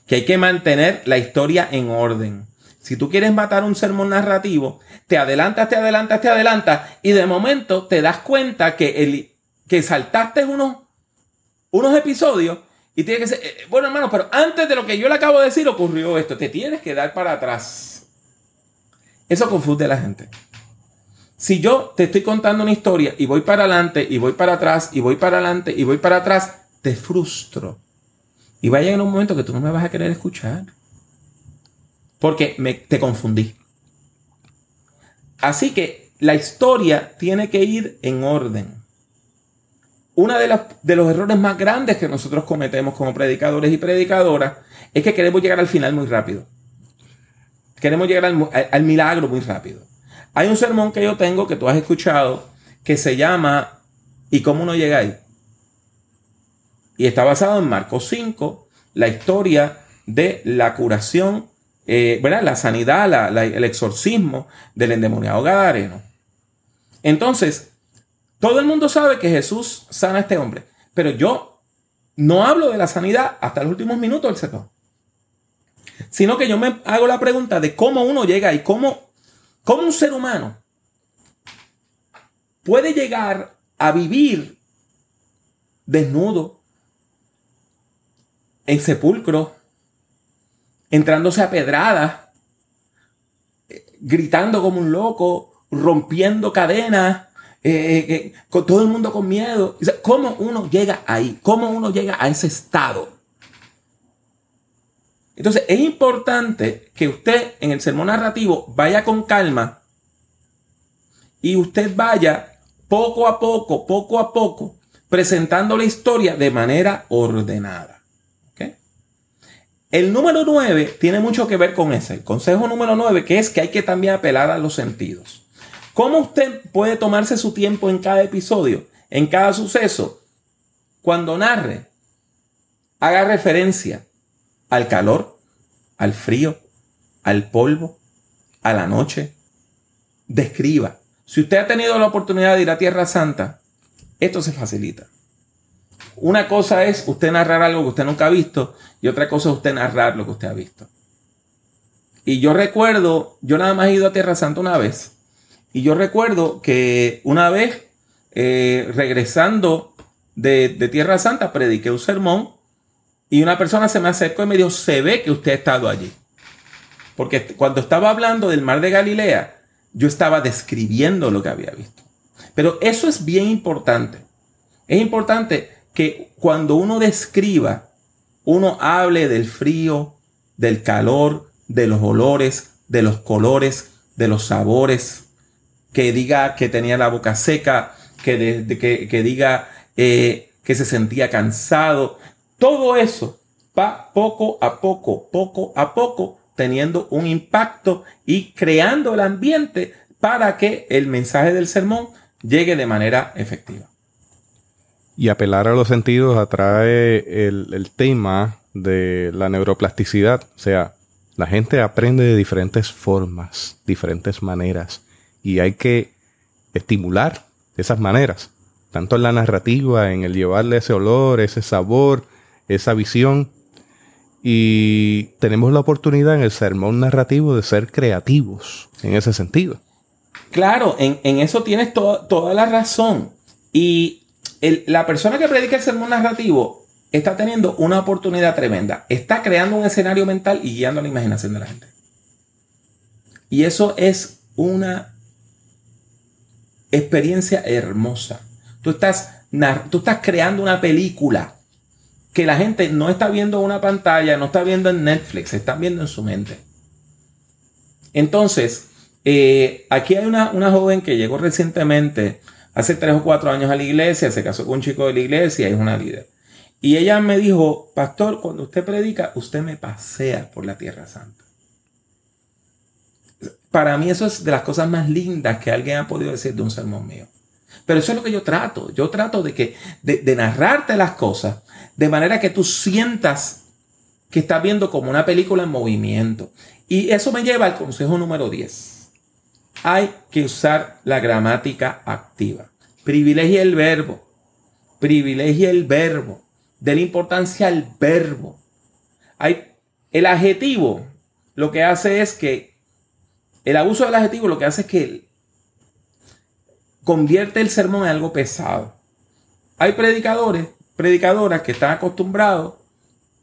que hay que mantener la historia en orden. Si tú quieres matar un sermón narrativo, te adelantas, te adelantas, te adelantas y de momento te das cuenta que, el, que saltaste unos, unos episodios y tienes que ser, eh, bueno hermano, pero antes de lo que yo le acabo de decir ocurrió esto, te tienes que dar para atrás. Eso confunde a la gente. Si yo te estoy contando una historia y voy para adelante y voy para atrás y voy para adelante y voy para atrás, te frustro. Y va a llegar un momento que tú no me vas a querer escuchar. Porque me, te confundí. Así que la historia tiene que ir en orden. Uno de, de los errores más grandes que nosotros cometemos como predicadores y predicadoras es que queremos llegar al final muy rápido. Queremos llegar al milagro muy rápido. Hay un sermón que yo tengo que tú has escuchado que se llama ¿Y cómo uno llega ahí? Y está basado en Marcos 5, la historia de la curación, eh, ¿verdad? La sanidad, el exorcismo del endemoniado Gadareno. Entonces, todo el mundo sabe que Jesús sana a este hombre, pero yo no hablo de la sanidad hasta los últimos minutos del sermón. Sino que yo me hago la pregunta de cómo uno llega y cómo ¿Cómo un ser humano puede llegar a vivir desnudo, en sepulcro, entrándose a pedradas, gritando como un loco, rompiendo cadenas, eh, eh, eh, con todo el mundo con miedo? ¿Cómo uno llega ahí? ¿Cómo uno llega a ese estado? Entonces es importante que usted en el sermón narrativo vaya con calma y usted vaya poco a poco, poco a poco, presentando la historia de manera ordenada. El número 9 tiene mucho que ver con ese. El consejo número 9, que es que hay que también apelar a los sentidos. ¿Cómo usted puede tomarse su tiempo en cada episodio, en cada suceso? Cuando narre, haga referencia al calor, al frío, al polvo, a la noche, describa. Si usted ha tenido la oportunidad de ir a Tierra Santa, esto se facilita. Una cosa es usted narrar algo que usted nunca ha visto y otra cosa es usted narrar lo que usted ha visto. Y yo recuerdo, yo nada más he ido a Tierra Santa una vez. Y yo recuerdo que una vez, eh, regresando de, de, Tierra Santa, prediqué un sermón y una persona se me acercó y me dijo, se ve que usted ha estado allí. Porque cuando estaba hablando del mar de Galilea, yo estaba describiendo lo que había visto. Pero eso es bien importante. Es importante que cuando uno describa, uno hable del frío, del calor, de los olores, de los colores, de los sabores, que diga que tenía la boca seca, que, que, diga eh, que se sentía cansado. Todo eso va poco a poco, poco a poco, teniendo un impacto y creando el ambiente para que el mensaje del sermón llegue de manera efectiva. Y apelar a los sentidos atrae el, el tema de la neuroplasticidad, o sea, la gente aprende de diferentes formas, diferentes maneras, y hay que estimular esas maneras, tanto en la narrativa, en el llevarle ese olor, ese sabor, esa visión. Y tenemos la oportunidad en el sermón narrativo de ser creativos en ese sentido. Claro, en, eso tienes toda la razón. Y la persona que predica el sermón narrativo está teniendo una oportunidad tremenda. Está creando un escenario mental y guiando la imaginación de la gente. Y eso es una experiencia hermosa. Tú estás, tú estás creando una película que la gente no está viendo en una pantalla, no está viendo en Netflix, está viendo en su mente. Entonces, eh, aquí hay una, una joven que llegó recientemente, hace tres o cuatro años a la iglesia, se casó con un chico de la iglesia es una líder. Y ella me dijo, pastor, cuando usted predica, usted me pasea por la Tierra Santa. Para mí eso es de las cosas más lindas que alguien ha podido decir de un sermón mío. Pero eso es lo que yo trato. Yo trato de, que, de, narrarte las cosas de manera que tú sientas que estás viendo como una película en movimiento. Y eso me lleva al consejo número 10. Hay que usar la gramática activa. Privilegia el verbo. Privilegia el verbo de la importancia al verbo. Hay, el adjetivo lo que hace es que, el abuso del adjetivo lo que hace es que convierte el sermón en algo pesado. Hay predicadores, predicadoras que están acostumbrados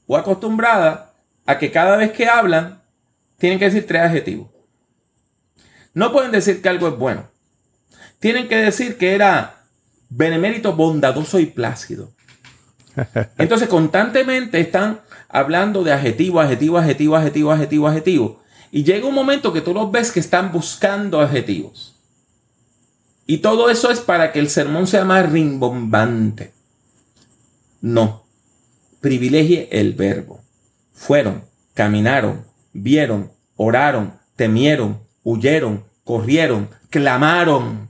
o acostumbradas a que cada vez que hablan tienen que decir tres adjetivos. No pueden decir que algo es bueno. Tienen que decir que era benemérito, bondadoso y plácido. Entonces, constantemente están hablando de adjetivo, adjetivo, adjetivo, adjetivo, adjetivo, adjetivo. Y llega un momento que tú los ves que están buscando adjetivos. Y todo eso es para que el sermón sea más rimbombante. No. Privilegie el verbo. Fueron, caminaron, vieron, oraron, temieron, huyeron, corrieron, clamaron.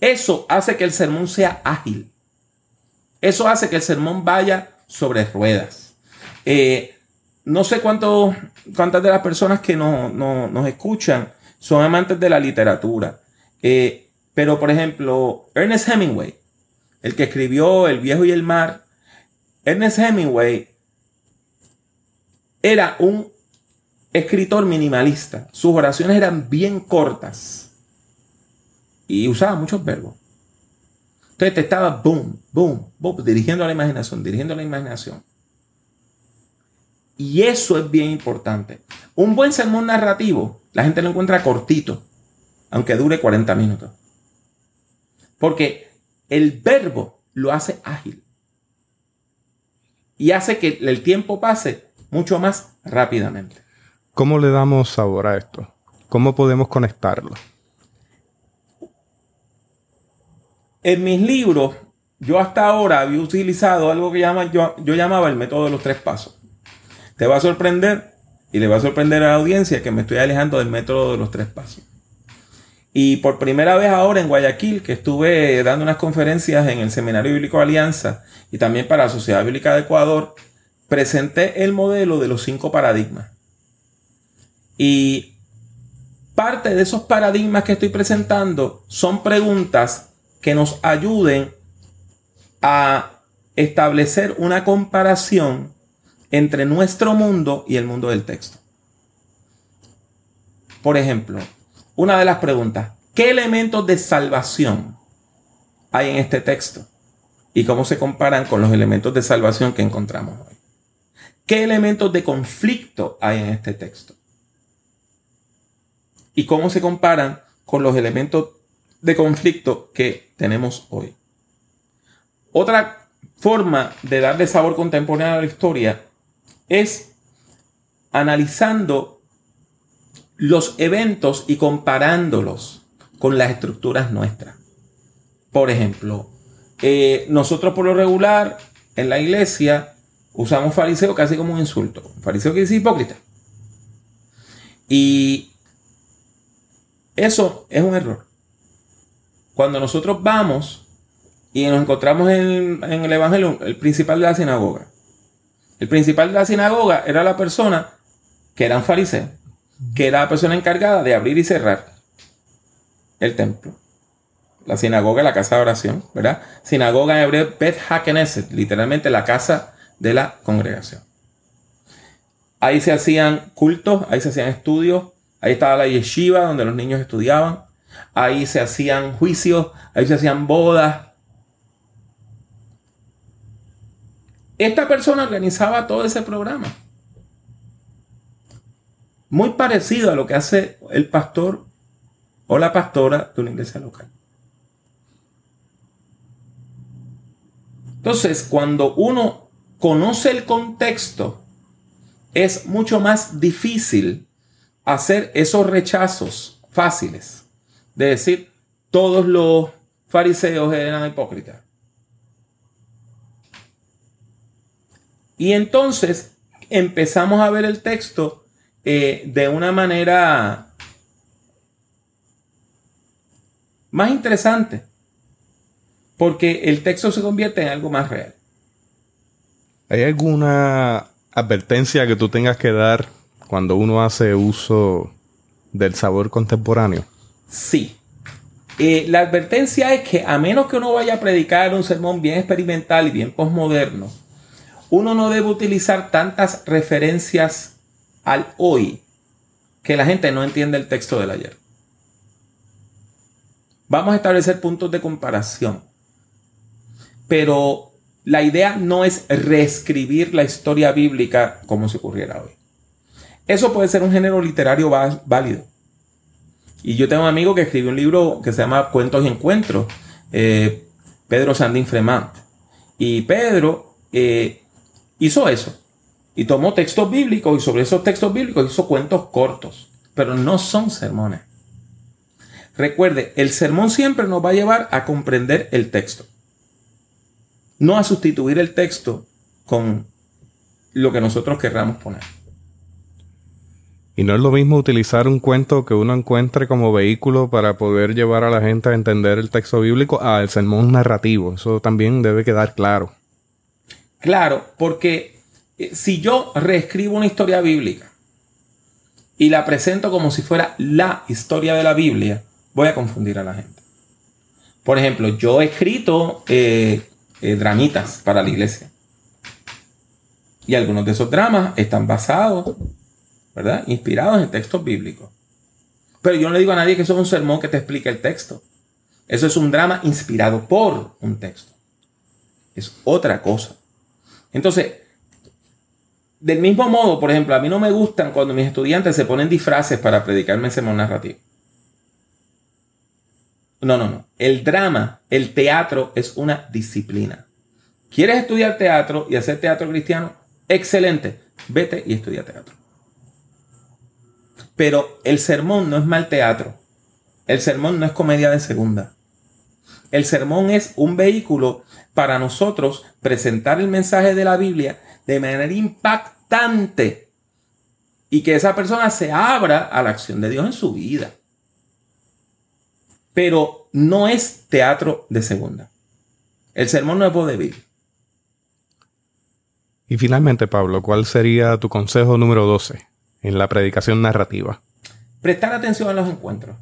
Eso hace que el sermón sea ágil. Eso hace que el sermón vaya sobre ruedas. Eh, no sé cuánto, cuántas de las personas que nos escuchan son amantes de la literatura. Eh, pero, por ejemplo, Ernest Hemingway, el que escribió El viejo y el mar, Ernest Hemingway era un escritor minimalista. Sus oraciones eran bien cortas y usaba muchos verbos. Entonces te estaba boom, boom, boom, dirigiendo a la imaginación, dirigiendo a la imaginación. Y eso es bien importante. Un buen sermón narrativo, la gente lo encuentra cortito, aunque dure 40 minutos. Porque el verbo lo hace ágil. Y hace que el tiempo pase mucho más rápidamente. ¿Cómo le damos sabor a esto? ¿Cómo podemos conectarlo? En mis libros, yo hasta ahora había utilizado algo que llama, yo, yo llamaba el método de los tres pasos. Te va a sorprender y le va a sorprender a la audiencia que me estoy alejando del método de los tres pasos. Y por primera vez ahora en Guayaquil, que estuve dando unas conferencias en el Seminario Bíblico Alianza y también para la Sociedad Bíblica de Ecuador, presenté el modelo de los cinco paradigmas. Y parte de esos paradigmas que estoy presentando son preguntas que nos ayuden a establecer una comparación entre nuestro mundo y el mundo del texto. Por ejemplo, una de las preguntas, ¿qué elementos de salvación hay en este texto? ¿Y cómo se comparan con los elementos de salvación que encontramos hoy? ¿Qué elementos de conflicto hay en este texto? ¿Y cómo se comparan con los elementos de conflicto que tenemos hoy? Otra forma de darle sabor contemporáneo a la historia es analizando los eventos y comparándolos con las estructuras nuestras. Por ejemplo, eh, nosotros por lo regular en la iglesia usamos fariseo casi como un insulto. Fariseo que dice hipócrita. Y eso es un error. Cuando nosotros vamos y nos encontramos en, el Evangelio, el principal de la sinagoga. El principal de la sinagoga era la persona que era un fariseo, que era la persona encargada de abrir y cerrar el templo. La sinagoga, la casa de oración, ¿verdad? Sinagoga en hebreo, Beth HaKnesset, literalmente la casa de la congregación. Ahí se hacían cultos, ahí se hacían estudios, ahí estaba la yeshiva donde los niños estudiaban, ahí se hacían juicios, ahí se hacían bodas, Esta persona organizaba todo ese programa. Muy parecido a lo que hace el pastor o la pastora de una iglesia local. Entonces, cuando uno conoce el contexto, es mucho más difícil hacer esos rechazos fáciles. De decir, todos los fariseos eran hipócritas. Y entonces empezamos a ver el texto eh, de una manera más interesante, porque el texto se convierte en algo más real. ¿Hay alguna advertencia que tú tengas que dar cuando uno hace uso del sabor contemporáneo? Sí. Eh, la advertencia es que a menos que uno vaya a predicar un sermón bien experimental y bien postmoderno, uno no debe utilizar tantas referencias al hoy que la gente no entiende el texto del ayer. Vamos a establecer puntos de comparación. Pero la idea no es reescribir la historia bíblica como si ocurriera hoy. Eso puede ser un género literario válido. Y yo tengo un amigo que escribió un libro que se llama Cuentos y Encuentros, eh, Pedro Sandín Fremant. Y Pedro eh, hizo eso. Y tomó textos bíblicos y sobre esos textos bíblicos hizo cuentos cortos, pero no son sermones. Recuerde, el sermón siempre nos va a llevar a comprender el texto, no a sustituir el texto con lo que nosotros querramos poner. Y no es lo mismo utilizar un cuento que uno encuentre como vehículo para poder llevar a la gente a entender el texto bíblico al sermón narrativo. Eso también debe quedar claro. Claro, porque si yo reescribo una historia bíblica y la presento como si fuera la historia de la Biblia, voy a confundir a la gente. Por ejemplo, yo he escrito eh, eh, dramitas para la iglesia. Y algunos de esos dramas están basados, ¿verdad? Inspirados en textos bíblicos. Pero yo no le digo a nadie que eso es un sermón que te explique el texto. Eso es un drama inspirado por un texto. Es otra cosa. Entonces, del mismo modo, por ejemplo, a mí no me gustan cuando mis estudiantes se ponen disfraces para predicarme sermón narrativo. No, no, no. El drama, el teatro es una disciplina. ¿Quieres estudiar teatro y hacer teatro cristiano? Excelente. Vete y estudia teatro. Pero el sermón no es mal teatro. El sermón no es comedia de segunda. El sermón es un vehículo para nosotros presentar el mensaje de la Biblia de manera impactante y que esa persona se abra a la acción de Dios en su vida. Pero no es teatro de segunda. El sermón no es vodevil. Y finalmente, Pablo, ¿cuál sería tu consejo número 12 en la predicación narrativa? prestar atención a los encuentros.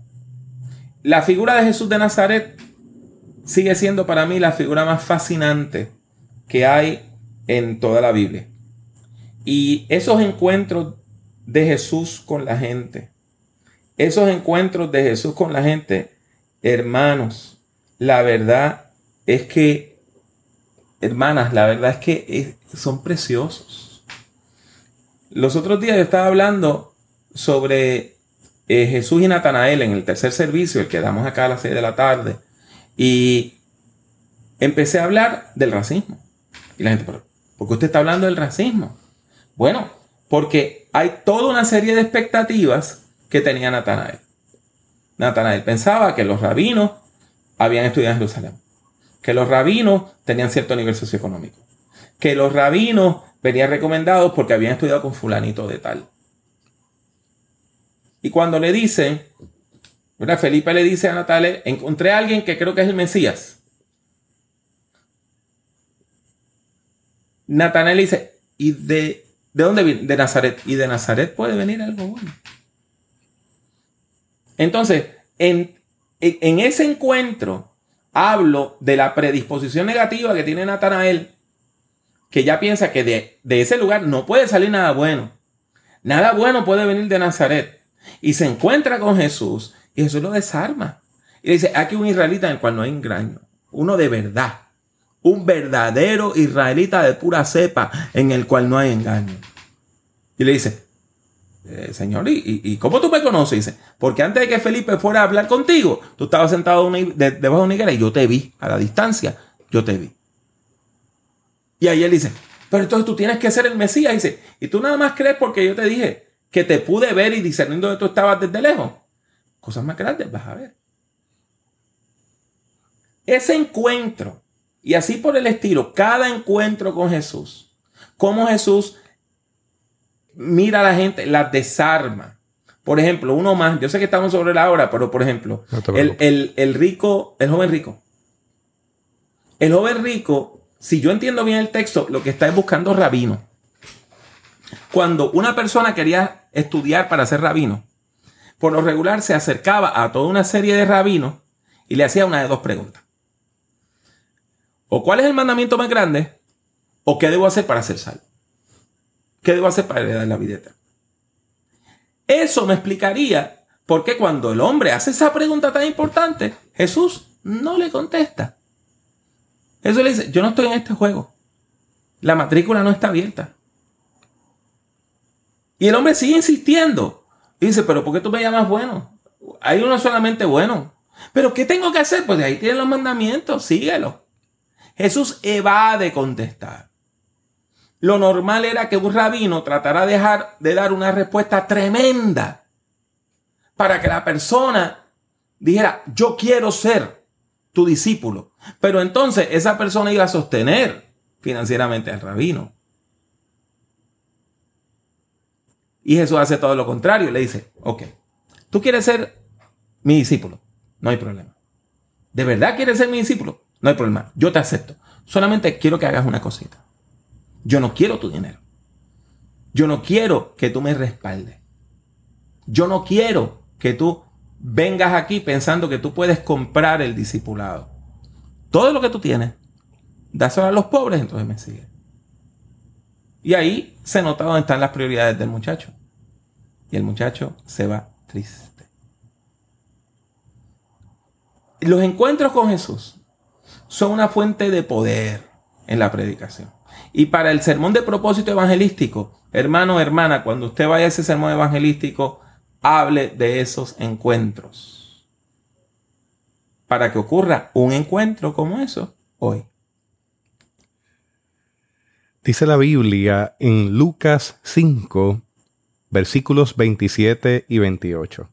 La figura de Jesús de Nazaret sigue siendo para mí la figura más fascinante que hay en toda la Biblia. Y esos encuentros de Jesús con la gente, esos encuentros de Jesús con la gente, hermanos, la verdad es que, hermanas, la verdad es que son preciosos. Los otros días yo estaba hablando sobre eh, Jesús y Natanael en el tercer servicio, el que damos acá a las 6 de la tarde, y empecé a hablar del racismo. Y la gente, ¿por qué usted está hablando del racismo? Bueno, porque hay toda una serie de expectativas que tenía Natanael. Natanael pensaba que los rabinos habían estudiado en Jerusalén, que los rabinos tenían cierto nivel socioeconómico, que los rabinos venían recomendados porque habían estudiado con fulanito de tal. Y cuando le dicen, Felipe le dice a Natanael, encontré a alguien que creo que es el Mesías. Natanael dice, ¿y de ¿De dónde viene? De Nazaret. Y de Nazaret puede venir algo bueno. Entonces, en, en ese encuentro hablo de la predisposición negativa que tiene Natanael, que ya piensa que de, de, ese lugar no puede salir nada bueno. Nada bueno puede venir de Nazaret. Y se encuentra con Jesús y Jesús lo desarma. Y dice, aquí un israelita en el cual no hay engaño. Uno de verdad un verdadero israelita de pura cepa en el cual no hay engaño. Y le dice, eh, Señor, ¿y, cómo tú me conoces? Dice, porque antes de que Felipe fuera a hablar contigo, tú estabas sentado debajo de una higuera y yo te vi a la distancia, yo te vi. Y ahí él dice, pero entonces tú tienes que ser el Mesías. Dice, y tú nada más crees porque yo te dije que te pude ver y discernir donde tú estabas desde lejos. Cosas más grandes vas a ver. Ese encuentro y así por el estilo, cada encuentro con Jesús, cómo Jesús mira a la gente, la desarma. Por ejemplo, uno más, yo sé que estamos sobre la hora, pero por ejemplo, el, el rico, el joven rico. El joven rico, si yo entiendo bien el texto, lo que está es buscando rabino. Cuando una persona quería estudiar para ser rabino, por lo regular se acercaba a toda una serie de rabinos y le hacía una de dos preguntas. O cuál es el mandamiento más grande, o qué debo hacer para ser salvo. ¿Qué debo hacer para heredar la vida eterna? Eso me explicaría por qué cuando el hombre hace esa pregunta tan importante, Jesús no le contesta. Jesús le dice, yo no estoy en este juego. La matrícula no está abierta. Y el hombre sigue insistiendo. Y dice, pero ¿por qué tú me llamas bueno? Hay uno solamente bueno. ¿Pero qué tengo que hacer? Pues ahí tienen los mandamientos, síguelo. Jesús evade contestar. Lo normal era que un rabino tratara de, dejar, de dar una respuesta tremenda para que la persona dijera, yo quiero ser tu discípulo. Pero entonces esa persona iba a sostener financieramente al rabino. Y Jesús hace todo lo contrario. Le dice, ok, tú quieres ser mi discípulo. No hay problema. ¿De verdad quieres ser mi discípulo? No hay problema. Yo te acepto. Solamente quiero que hagas una cosita. Yo no quiero tu dinero. Yo no quiero que tú me respaldes. Yo no quiero que tú vengas aquí pensando que tú puedes comprar el discipulado. Todo lo que tú tienes, dáselo a los pobres, entonces me sigue. Y ahí se nota dónde están las prioridades del muchacho. Y el muchacho se va triste. Los encuentros con Jesús son una fuente de poder en la predicación. Y para el sermón de propósito evangelístico, hermano, hermana, cuando usted vaya a ese sermón evangelístico, hable de esos encuentros. Para que ocurra un encuentro como eso hoy. Dice la Biblia en Lucas 5, versículos 27 y 28.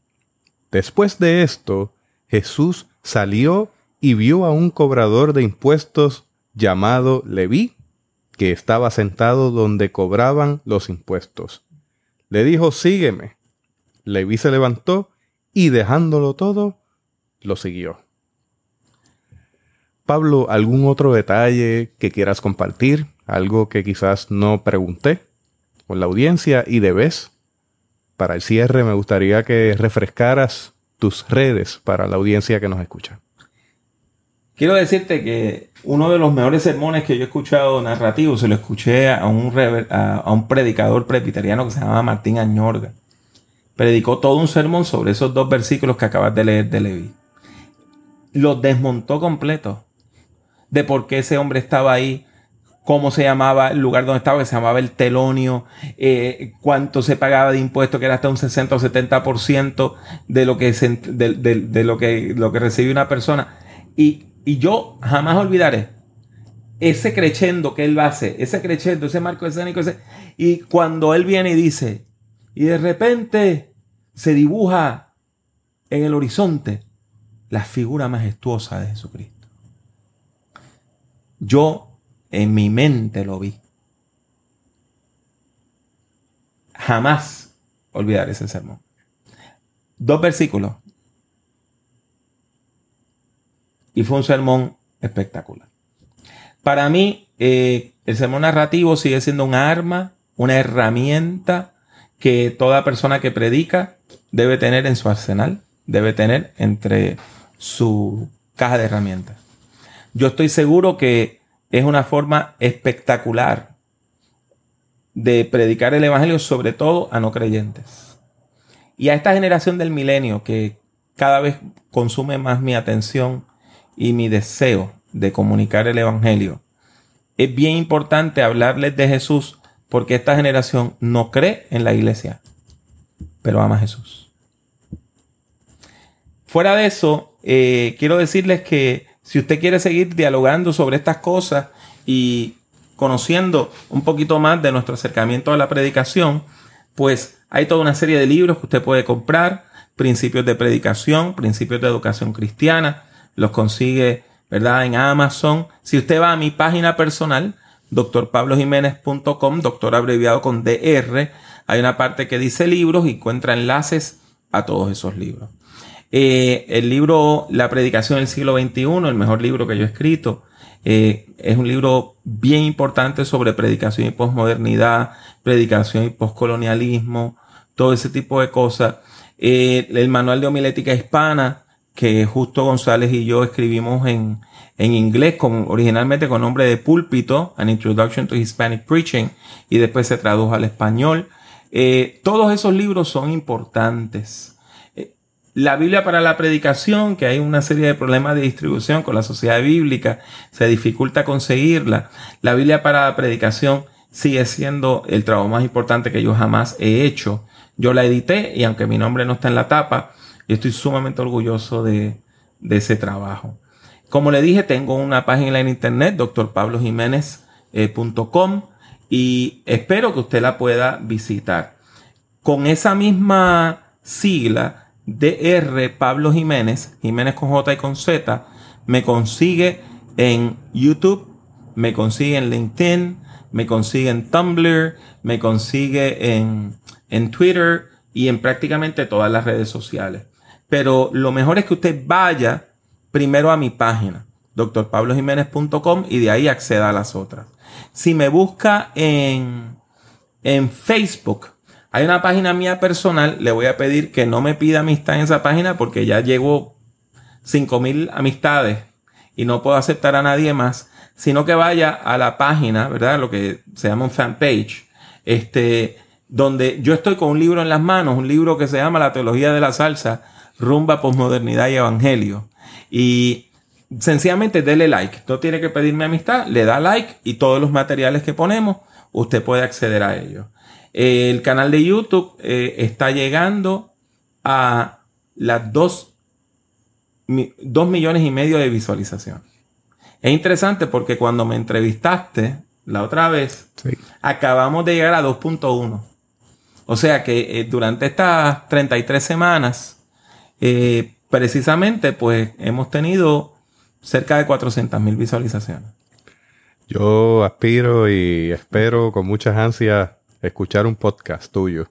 Después de esto, Jesús salió y vio a un cobrador de impuestos llamado Leví, que estaba sentado donde cobraban los impuestos. Le dijo, sígueme. Leví se levantó y dejándolo todo, lo siguió. Pablo, ¿algún otro detalle que quieras compartir? Algo que quizás no pregunté con la audiencia y debes. para el cierre me gustaría que refrescaras tus redes para la audiencia que nos escucha. Quiero decirte que uno de los mejores sermones que yo he escuchado narrativo se lo escuché a un, a, un predicador presbiteriano que se llama Martín Añorga. Predicó todo un sermón sobre esos dos versículos que acabas de leer de Leví. Los desmontó completo de por qué ese hombre estaba ahí, cómo se llamaba el lugar donde estaba, que se llamaba el telonio, eh, cuánto se pagaba de impuestos, que era hasta un 60 o 70% de lo que, de, de, lo que, lo que recibe una persona. Y y yo jamás olvidaré ese crechendo que él hace, ese crechendo, ese marco escénico, ese, y cuando él viene y dice, y de repente se dibuja en el horizonte la figura majestuosa de Jesucristo. Yo en mi mente lo vi. Jamás olvidaré ese sermón. Dos versículos y fue un sermón espectacular. Para mí, eh, el sermón narrativo sigue siendo un arma, una herramienta que toda persona que predica debe tener en su arsenal, debe tener entre su caja de herramientas. Yo estoy seguro que es una forma espectacular de predicar el Evangelio, sobre todo a no creyentes. Y a esta generación del milenio que cada vez consume más mi atención, y mi deseo de comunicar el Evangelio. Es bien importante hablarles de Jesús porque esta generación no cree en la iglesia, pero ama a Jesús. Fuera de eso, eh, quiero decirles que si usted quiere seguir dialogando sobre estas cosas y conociendo un poquito más de nuestro acercamiento a la predicación, pues hay toda una serie de libros que usted puede comprar, principios de predicación, principios de educación cristiana, los consigue, ¿verdad? En Amazon. Si usted va a mi página personal, drpablojiménez.com, doctor abreviado con DR, hay una parte que dice libros y encuentra enlaces a todos esos libros. Eh, el libro La predicación del siglo XXI, el mejor libro que yo he escrito, eh, es un libro bien importante sobre predicación y posmodernidad, predicación y poscolonialismo, todo ese tipo de cosas. Eh, el manual de homilética hispana, que Justo González y yo escribimos en, en inglés, con, originalmente con nombre de Púlpito, An Introduction to Hispanic Preaching, y después se tradujo al español. Eh, todos esos libros son importantes. Eh, la Biblia para la predicación, que hay una serie de problemas de distribución con la sociedad bíblica, se dificulta conseguirla. La Biblia para la predicación sigue siendo el trabajo más importante que yo jamás he hecho. Yo la edité y aunque mi nombre no está en la tapa, y estoy sumamente orgulloso de, ese trabajo. Como le dije, tengo una página en internet, drpablojiménez.com, y espero que usted la pueda visitar. Con esa misma sigla, DR Pablo Jiménez, Jiménez con J y con Z, me consigue en YouTube, me consigue en LinkedIn, me consigue en Tumblr, me consigue en, en Twitter y en prácticamente todas las redes sociales. Pero lo mejor es que usted vaya primero a mi página, drpablojiménez.com y de ahí acceda a las otras. Si me busca en, en Facebook, hay una página mía personal, le voy a pedir que no me pida amistad en esa página porque ya llevo 5000 amistades y no puedo aceptar a nadie más, sino que vaya a la página, ¿verdad? Lo que se llama un fanpage, este, donde yo estoy con un libro en las manos, un libro que se llama La Teología de la Salsa, rumba, posmodernidad y evangelio. Y sencillamente dele like. No tiene que pedirme amistad, le da like y todos los materiales que ponemos, usted puede acceder a ellos. El canal de YouTube eh, está llegando a las 2 dos, millones y medio de visualizaciones. Es interesante porque cuando me entrevistaste la otra vez, acabamos de llegar a 2.1. O sea que eh, durante estas 33 semanas, eh, precisamente, pues hemos tenido cerca de 400 mil visualizaciones. Yo aspiro y espero con muchas ansias escuchar un podcast tuyo.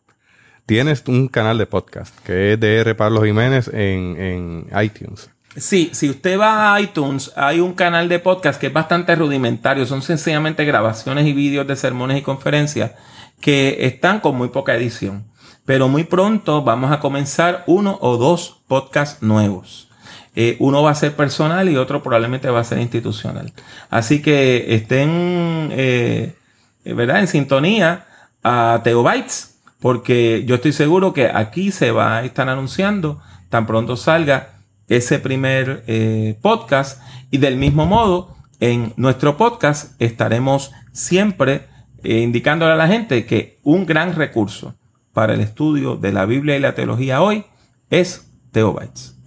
Tienes un canal de podcast que es de R. Pablo Jiménez en, en iTunes. Sí, si usted va a iTunes, hay un canal de podcast que es bastante rudimentario. Son sencillamente grabaciones y vídeos de sermones y conferencias que están con muy poca edición. Pero muy pronto vamos a comenzar uno o dos podcasts nuevos. Eh, uno va a ser personal y otro probablemente va a ser institucional. Así que estén, eh, ¿verdad? En sintonía a Teobytes, porque yo estoy seguro que aquí se va a estar anunciando tan pronto salga ese primer eh, podcast y del mismo modo en nuestro podcast estaremos siempre indicándole a la gente que un gran recurso para el estudio de la Biblia y la teología hoy es Teobytes.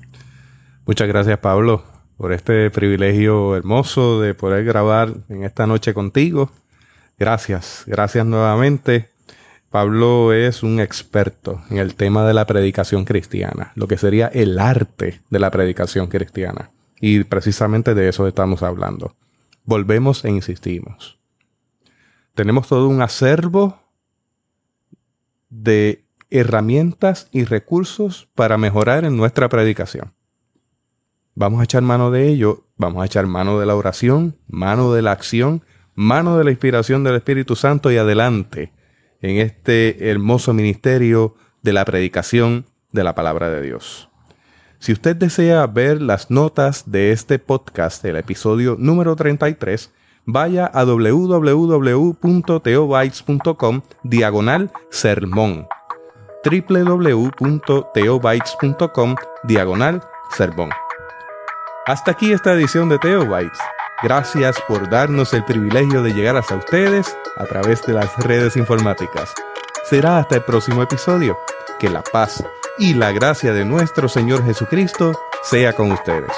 Muchas gracias Pablo por este privilegio hermoso de poder grabar en esta noche contigo. Gracias, gracias nuevamente. Pablo es un experto en el tema de la predicación cristiana, lo que sería el arte de la predicación cristiana. Y precisamente de eso estamos hablando. Volvemos e insistimos. Tenemos todo un acervo de herramientas y recursos para mejorar en nuestra predicación. Vamos a echar mano de ello, vamos a echar mano de la oración, mano de la acción, mano de la inspiración del Espíritu Santo y adelante en este hermoso ministerio de la predicación de la palabra de Dios. Si usted desea ver las notas de este podcast, el episodio número 33, vaya a www.teobytes.com diagonal sermón www.teobytes.com diagonal sermón. Hasta aquí esta edición de Teobytes. Gracias por darnos el privilegio de llegar hasta ustedes a través de las redes informáticas. Será hasta el próximo episodio. Que la paz y la gracia de nuestro Señor Jesucristo sea con ustedes.